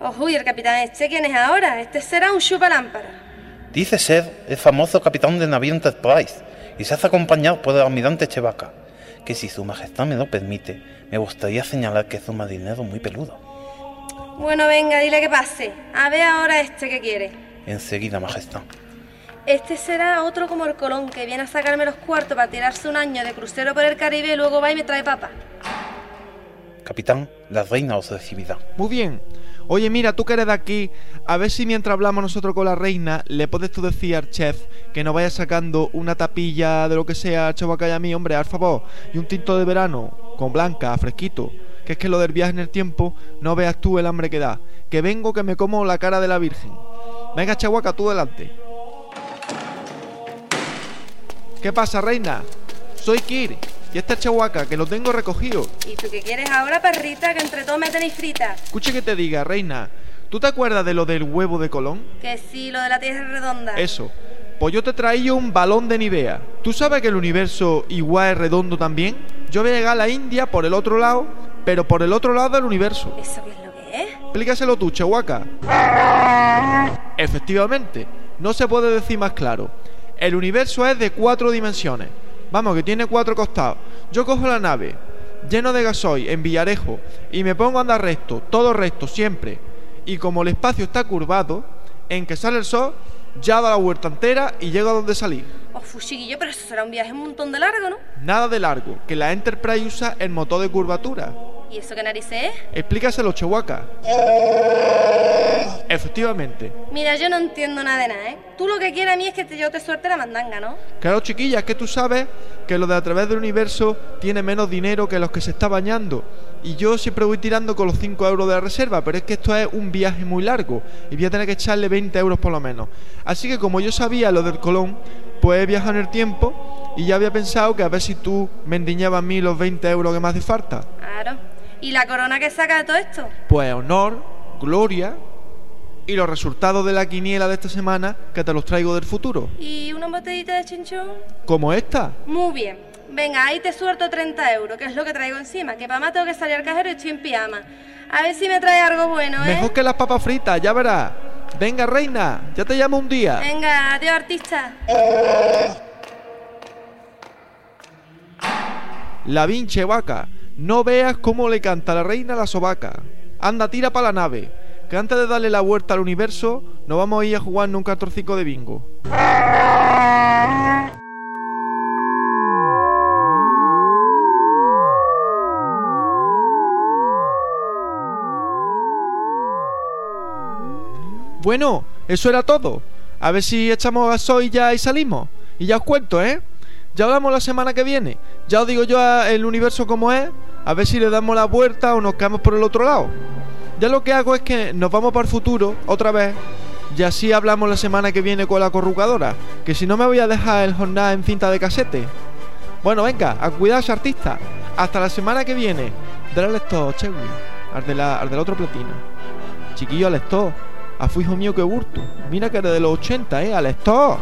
Ojo, ¿y el capitán este quién es ahora? Este será un chupalámpara. Dice ser el famoso capitán del navío Enterprise y se hace acompañar por el almirante Chevaca, que si su majestad me lo permite, me gustaría señalar que es un marinero muy peludo. Bueno, venga, dile que pase. A ver ahora este que quiere. Enseguida, majestad. Este será otro como el Colón, que viene a sacarme los cuartos para tirarse un año de crucero por el Caribe y luego va y me trae papa. Capitán, la reina os recibirá. Muy bien. Oye, mira, tú que eres de aquí, a ver si mientras hablamos nosotros con la reina, le puedes tú decir al chef que nos vaya sacando una tapilla de lo que sea y a mí, hombre, al favor, y un tinto de verano, con blanca, fresquito. Que es que lo del viaje en el tiempo, no veas tú el hambre que da. Que vengo que me como la cara de la Virgen. Venga, Chihuahua, tú delante. ¿Qué pasa, reina? Soy Kir. Y este es Chihuahua, que lo tengo recogido. ¿Y tú qué quieres ahora, perrita? Que entre todos me tenéis frita. Escuche que te diga, reina. ¿Tú te acuerdas de lo del huevo de Colón? Que sí, lo de la tierra redonda. Eso. Pues yo te traía un balón de Nivea. ¿Tú sabes que el universo igual es redondo también? Yo voy a llegar a la India por el otro lado, pero por el otro lado del universo. ¿Eso qué es lo que es? Explícaselo tú, Chihuahua. Efectivamente, no se puede decir más claro. El universo es de cuatro dimensiones. Vamos, que tiene cuatro costados. Yo cojo la nave, lleno de gasoil, en Villarejo, y me pongo a andar recto, todo recto, siempre. Y como el espacio está curvado, en que sale el sol, ya da la vuelta entera y llego a donde salí. Oh, chiquillo, pero eso será un viaje un montón de largo, ¿no? Nada de largo, que la Enterprise usa el motor de curvatura. ¿Y eso qué narices es? Explícaselo, Chihuahua. *laughs* Efectivamente. Mira, yo no entiendo nada de nada, ¿eh? Tú lo que quieres a mí es que te, yo te suelte la mandanga, ¿no? Claro, chiquilla, es que tú sabes que lo de a través del universo tiene menos dinero que los que se está bañando. Y yo siempre voy tirando con los 5 euros de la reserva, pero es que esto es un viaje muy largo y voy a tener que echarle 20 euros por lo menos. Así que como yo sabía lo del Colón, pues he viajado en el tiempo y ya había pensado que a ver si tú me endiñabas a mí los 20 euros que me hace falta. Claro. ¿Y la corona que saca de todo esto? Pues honor, gloria y los resultados de la quiniela de esta semana que te los traigo del futuro. ¿Y una botellita de chinchón? Como esta. Muy bien. Venga, ahí te suelto 30 euros, que es lo que traigo encima. Que para más tengo que salir al cajero y estoy en pijama. A ver si me trae algo bueno, ¿eh? Mejor que las papas fritas, ya verás. Venga, reina, ya te llamo un día. Venga, adiós, artista. La vinche vaca. No veas cómo le canta la reina la sobaca. Anda, tira para la nave. Que antes de darle la vuelta al universo, nos vamos a ir a jugar un cartorcico de bingo. Bueno, eso era todo. A ver si echamos gasoil ya y salimos. Y ya os cuento, ¿eh? Ya hablamos la semana que viene. Ya os digo yo a- el universo como es. A ver si le damos la vuelta o nos quedamos por el otro lado. Ya lo que hago es que nos vamos para el futuro otra vez. Y así hablamos la semana que viene con la corrugadora. Que si no me voy a dejar el jornal en cinta de casete. Bueno, venga, a cuidarse artista. Hasta la semana que viene. Dale esto, Chewy. Al, de la- al del otro platino. Chiquillo, al esto. A hijo mío que burto. Mira que eres de los 80, eh, al esto.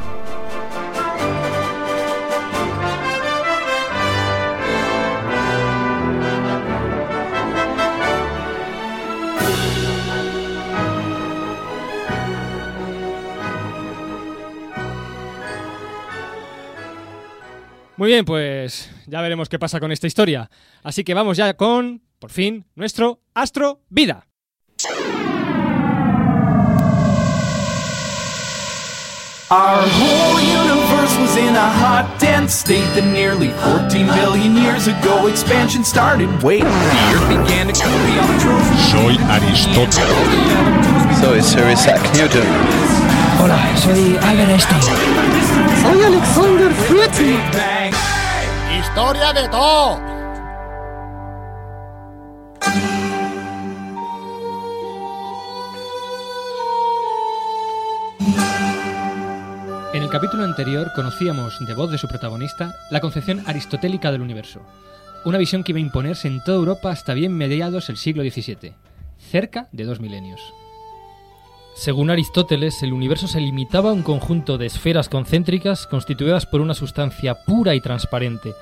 Muy bien, pues ya veremos qué pasa con esta historia. Así que vamos ya con, por fin, nuestro Astro Vida. Our whole universe was in a hot, dense state that nearly 14 billion years ago expansion started. Wait, the earth began to cool, the autotrophs Soy Aristóteles. Soy Sir Isaac Newton. Hola, soy Albert Einstein. Soy Alexander Fritz. Historia de todo. En el capítulo anterior conocíamos, de voz de su protagonista, la concepción aristotélica del universo. Una visión que iba a imponerse en toda Europa hasta bien mediados el siglo XVII, cerca de dos milenios. Según Aristóteles, el universo se limitaba a un conjunto de esferas concéntricas constituidas por una sustancia pura y transparente.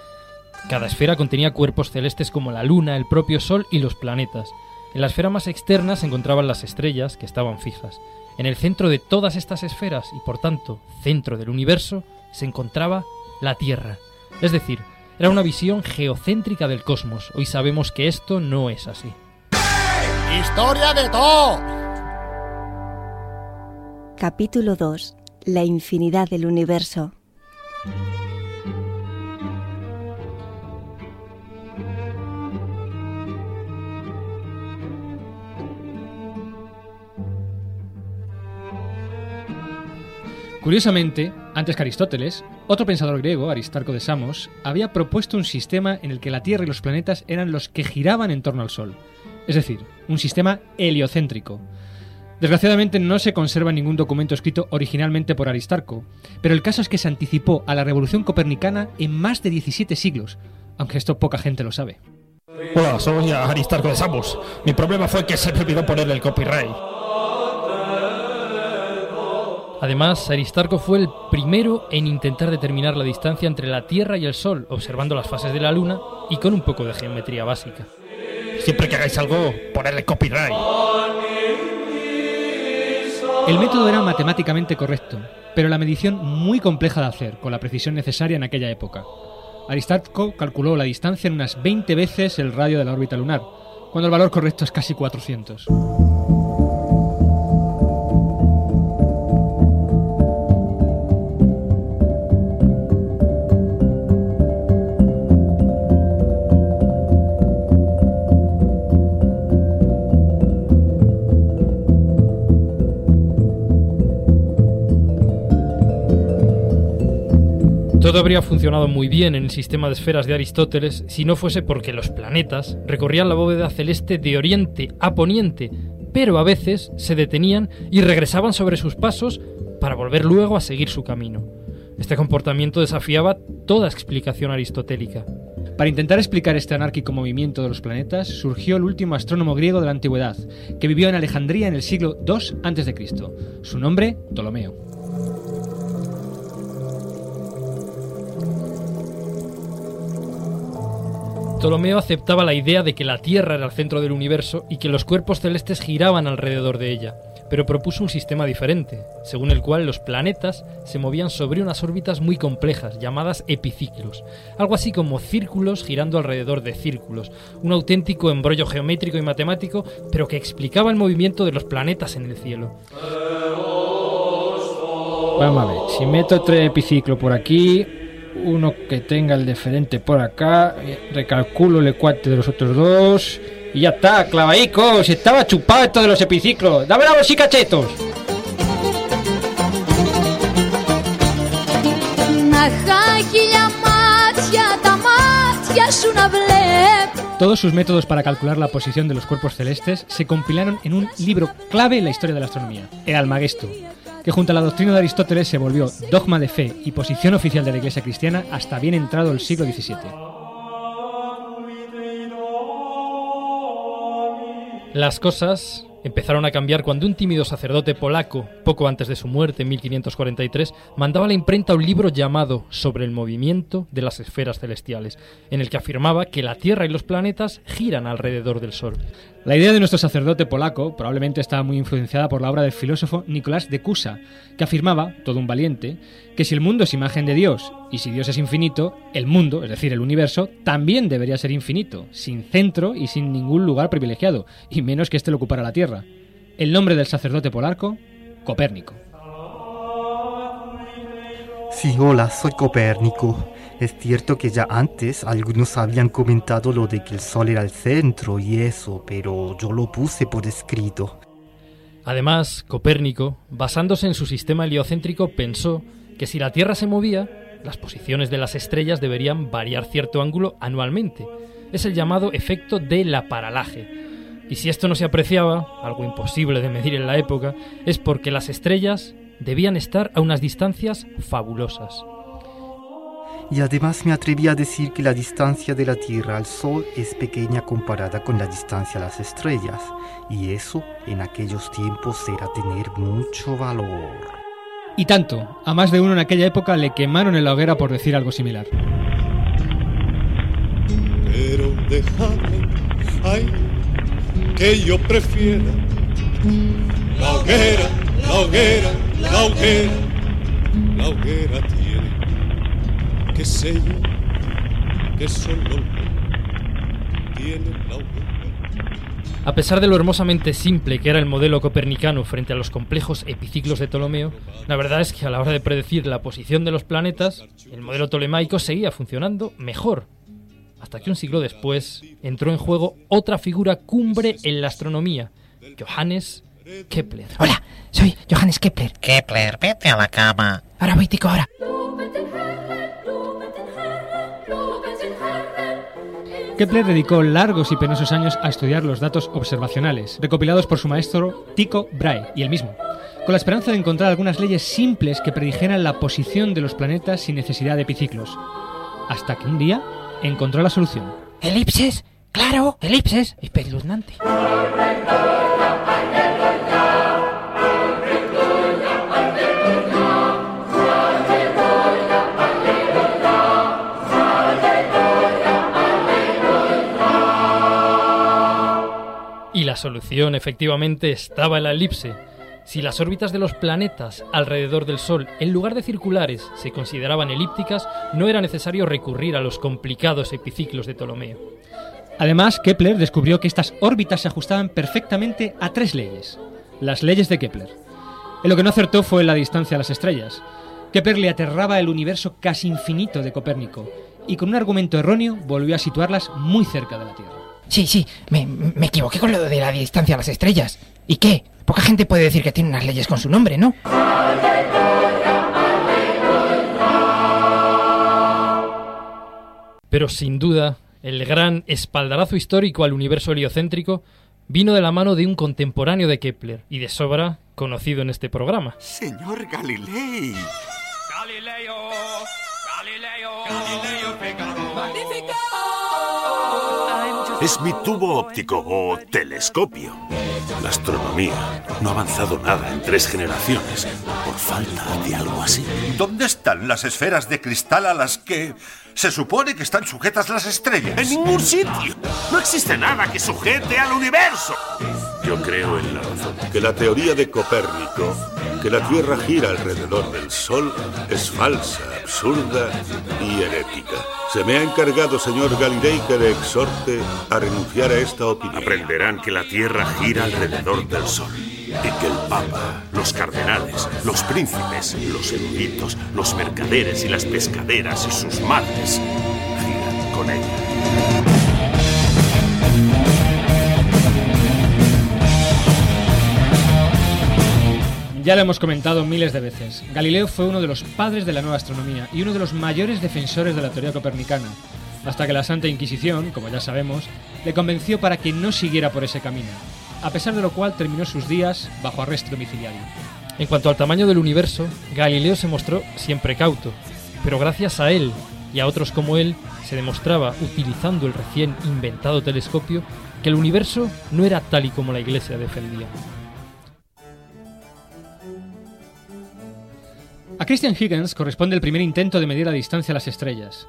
Cada esfera contenía cuerpos celestes como la Luna, el propio Sol y los planetas. En la esfera más externa se encontraban las estrellas, que estaban fijas. En el centro de todas estas esferas, y por tanto centro del universo, se encontraba la Tierra. Es decir, era una visión geocéntrica del cosmos. Hoy sabemos que esto no es así. Historia de todo. Capítulo 2. La infinidad del universo. Curiosamente, antes que Aristóteles, otro pensador griego, Aristarco de Samos, había propuesto un sistema en el que la Tierra y los planetas eran los que giraban en torno al Sol, es decir, un sistema heliocéntrico, Desgraciadamente no se conserva ningún documento escrito originalmente por Aristarco, pero el caso es que se anticipó a la revolución copernicana en más de 17 siglos, aunque esto poca gente lo sabe. Hola, soy Aristarco de Samos. Mi problema fue que se me olvidó ponerle el copyright. Además, Aristarco fue el primero en intentar determinar la distancia entre la Tierra y el Sol, observando las fases de la Luna y con un poco de geometría básica. Siempre que hagáis algo, ponerle copyright. El método era matemáticamente correcto, pero la medición muy compleja de hacer, con la precisión necesaria en aquella época. Aristarco calculó la distancia en unas 20 veces el radio de la órbita lunar, cuando el valor correcto es casi 400. Todo habría funcionado muy bien en el sistema de esferas de Aristóteles si no fuese porque los planetas recorrían la bóveda celeste de oriente a poniente, pero a veces se detenían y regresaban sobre sus pasos para volver luego a seguir su camino. Este comportamiento desafiaba toda explicación aristotélica. Para intentar explicar este anárquico movimiento de los planetas, surgió el último astrónomo griego de la antigüedad, que vivió en Alejandría en el siglo II a.C. Su nombre, Ptolomeo. Ptolomeo aceptaba la idea de que la Tierra era el centro del universo y que los cuerpos celestes giraban alrededor de ella, pero propuso un sistema diferente, según el cual los planetas se movían sobre unas órbitas muy complejas, llamadas epiciclos, algo así como círculos girando alrededor de círculos, un auténtico embrollo geométrico y matemático, pero que explicaba el movimiento de los planetas en el cielo. Vamos a ver, si meto otro epiciclo por aquí, uno que tenga el diferente por acá, eh, recalculo el ecuate de los otros dos y ya está, clavaico, si estaba chupado esto de los epiciclos. Dame la bolsica, chetos. Todos sus métodos para calcular la posición de los cuerpos celestes se compilaron en un libro clave en la historia de la astronomía, el Almagesto, que junto a la doctrina de Aristóteles se volvió dogma de fe y posición oficial de la Iglesia cristiana hasta bien entrado el siglo XVII. Las cosas empezaron a cambiar cuando un tímido sacerdote polaco, poco antes de su muerte en 1543, mandaba a la imprenta un libro llamado Sobre el movimiento de las esferas celestiales, en el que afirmaba que la Tierra y los planetas giran alrededor del Sol. La idea de nuestro sacerdote polaco probablemente estaba muy influenciada por la obra del filósofo Nicolás de Cusa, que afirmaba, todo un valiente, que si el mundo es imagen de Dios y si Dios es infinito, el mundo, es decir, el universo, también debería ser infinito, sin centro y sin ningún lugar privilegiado, y menos que éste lo ocupara la Tierra. El nombre del sacerdote polaco, Copérnico. Sí, hola, soy Copérnico. Es cierto que ya antes algunos habían comentado lo de que el Sol era el centro y eso, pero yo lo puse por escrito. Además, Copérnico, basándose en su sistema heliocéntrico, pensó que si la Tierra se movía, las posiciones de las estrellas deberían variar cierto ángulo anualmente. Es el llamado efecto de la paralaje. Y si esto no se apreciaba, algo imposible de medir en la época, es porque las estrellas debían estar a unas distancias fabulosas. Y además me atreví a decir que la distancia de la Tierra al Sol es pequeña comparada con la distancia a las estrellas, y eso en aquellos tiempos era tener mucho valor. Y tanto, a más de uno en aquella época le quemaron en la hoguera por decir algo similar. Pero dejadme, ay, que yo prefiera la hoguera, la hoguera, la hoguera, la hoguera tiene que sé yo que solo tiene la. A pesar de lo hermosamente simple que era el modelo copernicano frente a los complejos epiciclos de Ptolomeo, la verdad es que a la hora de predecir la posición de los planetas, el modelo tolemaico seguía funcionando mejor. Hasta que un siglo después entró en juego otra figura cumbre en la astronomía, Johannes Kepler. Hola, soy Johannes Kepler. Kepler, vete a la cama. Ahora voy, tico, ahora. Kepler dedicó largos y penosos años a estudiar los datos observacionales, recopilados por su maestro Tycho Brahe y él mismo, con la esperanza de encontrar algunas leyes simples que predijeran la posición de los planetas sin necesidad de epiciclos. Hasta que un día encontró la solución. Elipses, claro, elipses. Espeluznante. La solución efectivamente estaba en la elipse. Si las órbitas de los planetas alrededor del Sol, en lugar de circulares, se consideraban elípticas, no era necesario recurrir a los complicados epiciclos de Ptolomeo. Además, Kepler descubrió que estas órbitas se ajustaban perfectamente a tres leyes, las leyes de Kepler. En lo que no acertó fue la distancia a las estrellas. Kepler le aterraba el universo casi infinito de Copérnico, y con un argumento erróneo volvió a situarlas muy cerca de la Tierra. Sí, sí, me, me equivoqué con lo de la distancia a las estrellas. ¿Y qué? Poca gente puede decir que tiene unas leyes con su nombre, ¿no? Pero sin duda, el gran espaldarazo histórico al universo heliocéntrico vino de la mano de un contemporáneo de Kepler y de sobra conocido en este programa. Señor Galilei. Es mi tubo óptico o telescopio. La astronomía no ha avanzado nada en tres generaciones por falta de algo así. ¿Dónde están las esferas de cristal a las que se supone que están sujetas las estrellas? En ningún sitio. No existe nada que sujete al universo. Yo creo en la razón. Que la teoría de Copérnico, que la Tierra gira alrededor del Sol, es falsa, absurda y herética. Se me ha encargado, señor Galilei, que le exhorte a renunciar a esta opinión. Aprenderán que la Tierra gira alrededor del Sol y que el Papa, los cardenales, los príncipes, los eruditos, los mercaderes y las pescaderas y sus madres giran con ella. Ya lo hemos comentado miles de veces. Galileo fue uno de los padres de la nueva astronomía y uno de los mayores defensores de la teoría copernicana, hasta que la Santa Inquisición, como ya sabemos, le convenció para que no siguiera por ese camino, a pesar de lo cual terminó sus días bajo arresto domiciliario. En cuanto al tamaño del universo, Galileo se mostró siempre cauto, pero gracias a él y a otros como él, se demostraba, utilizando el recién inventado telescopio, que el universo no era tal y como la Iglesia defendía. A Christian Huygens corresponde el primer intento de medir la distancia a las estrellas.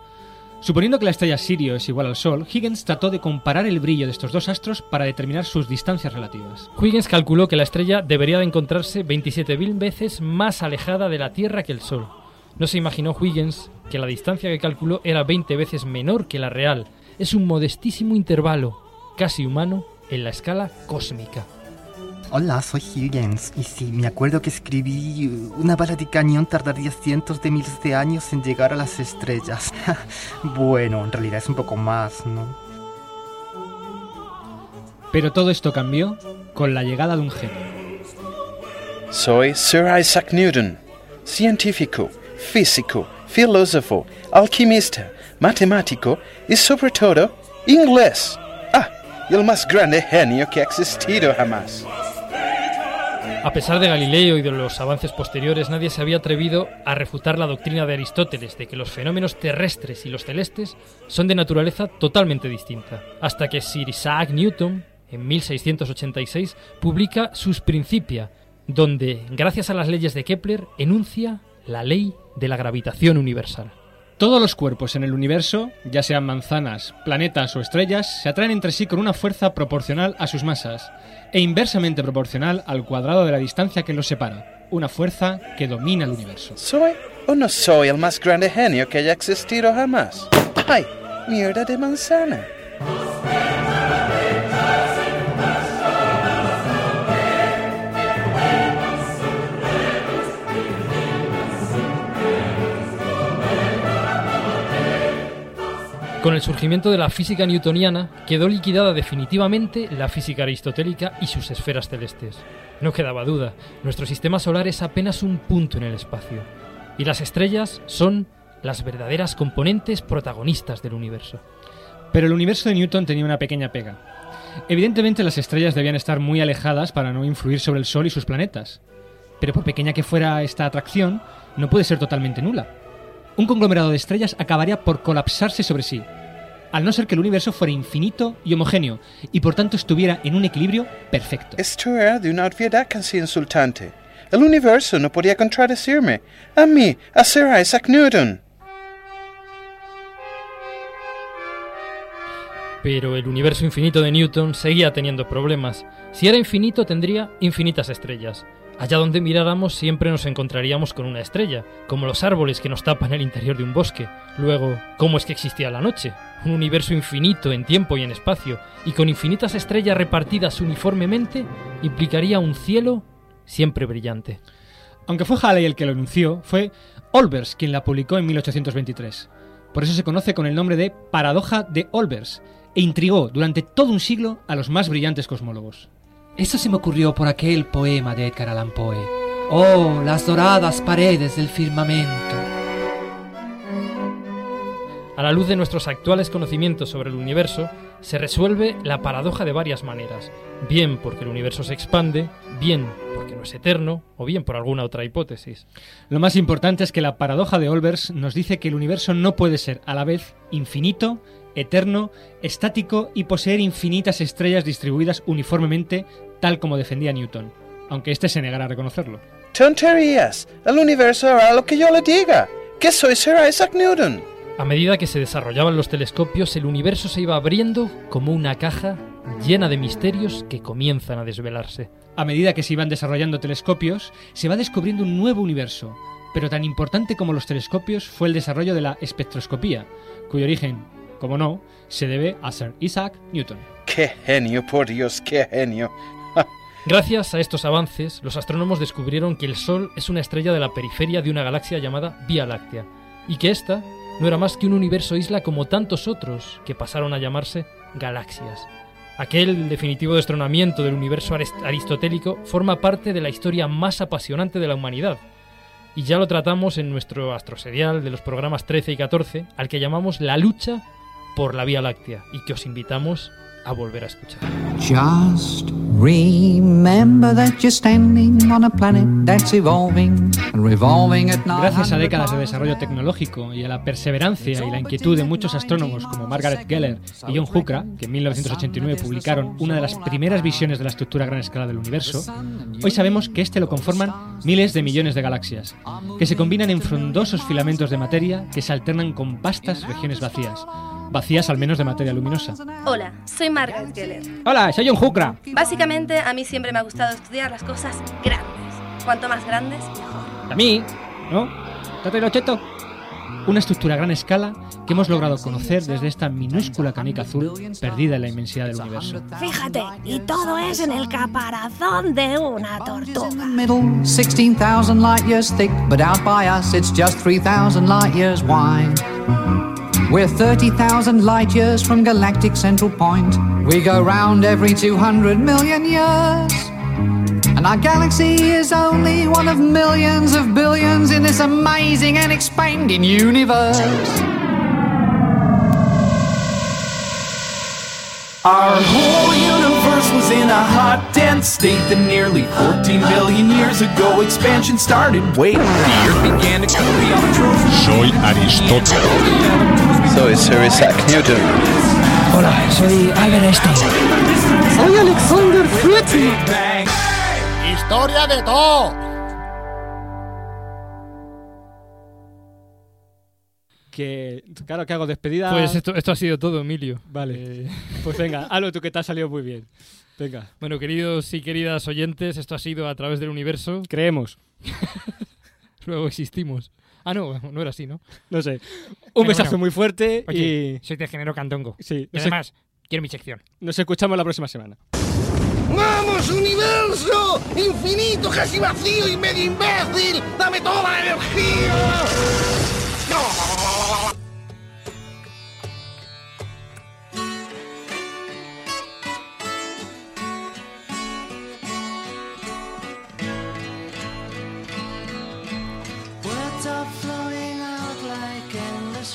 Suponiendo que la estrella Sirio es igual al Sol, Huygens trató de comparar el brillo de estos dos astros para determinar sus distancias relativas. Huygens calculó que la estrella debería de encontrarse 27.000 veces más alejada de la Tierra que el Sol. No se imaginó Huygens que la distancia que calculó era 20 veces menor que la real. Es un modestísimo intervalo, casi humano, en la escala cósmica. Hola, soy Huygens, y sí, me acuerdo que escribí una bala de cañón tardaría cientos de miles de años en llegar a las estrellas. *laughs* bueno, en realidad es un poco más, ¿no? Pero todo esto cambió con la llegada de un genio. Soy Sir Isaac Newton, científico, físico, filósofo, alquimista, matemático y sobre todo inglés. Ah, y el más grande genio que ha existido jamás. A pesar de Galileo y de los avances posteriores, nadie se había atrevido a refutar la doctrina de Aristóteles de que los fenómenos terrestres y los celestes son de naturaleza totalmente distinta. Hasta que Sir Isaac Newton, en 1686, publica sus Principia, donde, gracias a las leyes de Kepler, enuncia la ley de la gravitación universal. Todos los cuerpos en el universo, ya sean manzanas, planetas o estrellas, se atraen entre sí con una fuerza proporcional a sus masas e inversamente proporcional al cuadrado de la distancia que los separa, una fuerza que domina el universo. ¿Soy o no soy el más grande genio que haya existido jamás? ¡Ay, mierda de manzana! Con el surgimiento de la física newtoniana quedó liquidada definitivamente la física aristotélica y sus esferas celestes. No quedaba duda, nuestro sistema solar es apenas un punto en el espacio, y las estrellas son las verdaderas componentes protagonistas del universo. Pero el universo de Newton tenía una pequeña pega. Evidentemente las estrellas debían estar muy alejadas para no influir sobre el Sol y sus planetas. Pero por pequeña que fuera esta atracción, no puede ser totalmente nula. Un conglomerado de estrellas acabaría por colapsarse sobre sí, al no ser que el universo fuera infinito y homogéneo, y por tanto estuviera en un equilibrio perfecto. Esto era de una obviedad casi insultante. El universo no podía contradecirme. A mí, a Sir Isaac Newton. Pero el universo infinito de Newton seguía teniendo problemas. Si era infinito tendría infinitas estrellas. Allá donde miráramos siempre nos encontraríamos con una estrella, como los árboles que nos tapan el interior de un bosque. Luego, ¿cómo es que existía la noche? Un universo infinito en tiempo y en espacio, y con infinitas estrellas repartidas uniformemente, implicaría un cielo siempre brillante. Aunque fue Halley el que lo anunció, fue Olbers quien la publicó en 1823. Por eso se conoce con el nombre de Paradoja de Olbers, e intrigó durante todo un siglo a los más brillantes cosmólogos. Eso se me ocurrió por aquel poema de Edgar Allan Poe. Oh, las doradas paredes del firmamento. A la luz de nuestros actuales conocimientos sobre el universo, se resuelve la paradoja de varias maneras, bien porque el universo se expande, bien porque no es eterno, o bien por alguna otra hipótesis. Lo más importante es que la paradoja de Olbers nos dice que el universo no puede ser a la vez infinito, eterno, estático y poseer infinitas estrellas distribuidas uniformemente, tal como defendía Newton, aunque éste se negara a reconocerlo. Tonterías. El universo hará lo que yo le diga. Que soy Sir Isaac Newton. A medida que se desarrollaban los telescopios, el universo se iba abriendo como una caja llena de misterios que comienzan a desvelarse. A medida que se iban desarrollando telescopios, se va descubriendo un nuevo universo. Pero tan importante como los telescopios fue el desarrollo de la espectroscopía, cuyo origen, como no, se debe a Sir Isaac Newton. ¡Qué genio, por Dios, qué genio! Gracias a estos avances, los astrónomos descubrieron que el Sol es una estrella de la periferia de una galaxia llamada Vía Láctea, y que ésta no era más que un universo isla como tantos otros que pasaron a llamarse galaxias. Aquel definitivo destronamiento del universo aristotélico forma parte de la historia más apasionante de la humanidad, y ya lo tratamos en nuestro astroserial de los programas 13 y 14, al que llamamos La lucha por la Vía Láctea, y que os invitamos a volver a escuchar. Just remember that you're standing on a planet that's evolving and revolving at Gracias a décadas de desarrollo tecnológico y a la perseverancia y la inquietud de muchos astrónomos como Margaret Geller y John Huckra, que en 1989 publicaron una de las primeras visiones de la estructura a gran escala del universo, hoy sabemos que este lo conforman miles de millones de galaxias, que se combinan en frondosos filamentos de materia que se alternan con vastas regiones vacías, vacías al menos de materia luminosa. Hola, soy Margaret Geller. Hola, soy John Huckra. Básicamente, a mí siempre me ha gustado estudiar las cosas grandes. Cuanto más grandes, mejor. A mí, ¿no? ¿Te lo cheto? Una estructura a gran escala que hemos logrado conocer desde esta minúscula canica azul perdida en la inmensidad del universo. Fíjate, y todo es en el caparazón de una tortuga. We're 30,000 light years from galactic central point. We go round every 200 million years. And our galaxy is only one of millions of billions in this amazing and expanding universe. Our whole universe was in a hot, dense state that nearly 14 billion years ago expansion started. Wait, the Earth began to cool beyond the trophy. Soy Aristóteles. Soy Sir Isaac Newton. Hola, soy Albert Einstein. Soy Alexander Fritz. Historia de todo. Que, claro, que hago despedida. Pues esto, esto ha sido todo, Emilio. Vale. Pues venga, hazlo tú que te ha salido muy bien. Venga. Bueno, queridos y queridas oyentes, esto ha sido a través del universo. Creemos. *laughs* Luego existimos. Ah, no, *laughs* no era así, ¿no? No sé. Un besazo bueno. muy fuerte Oye, y. soy de género cantongo. Sí. Y además, quiero mi sección. Nos escuchamos la próxima semana. ¡Vamos, universo! ¡Infinito, casi vacío y medio imbécil! ¡Dame toda la energía!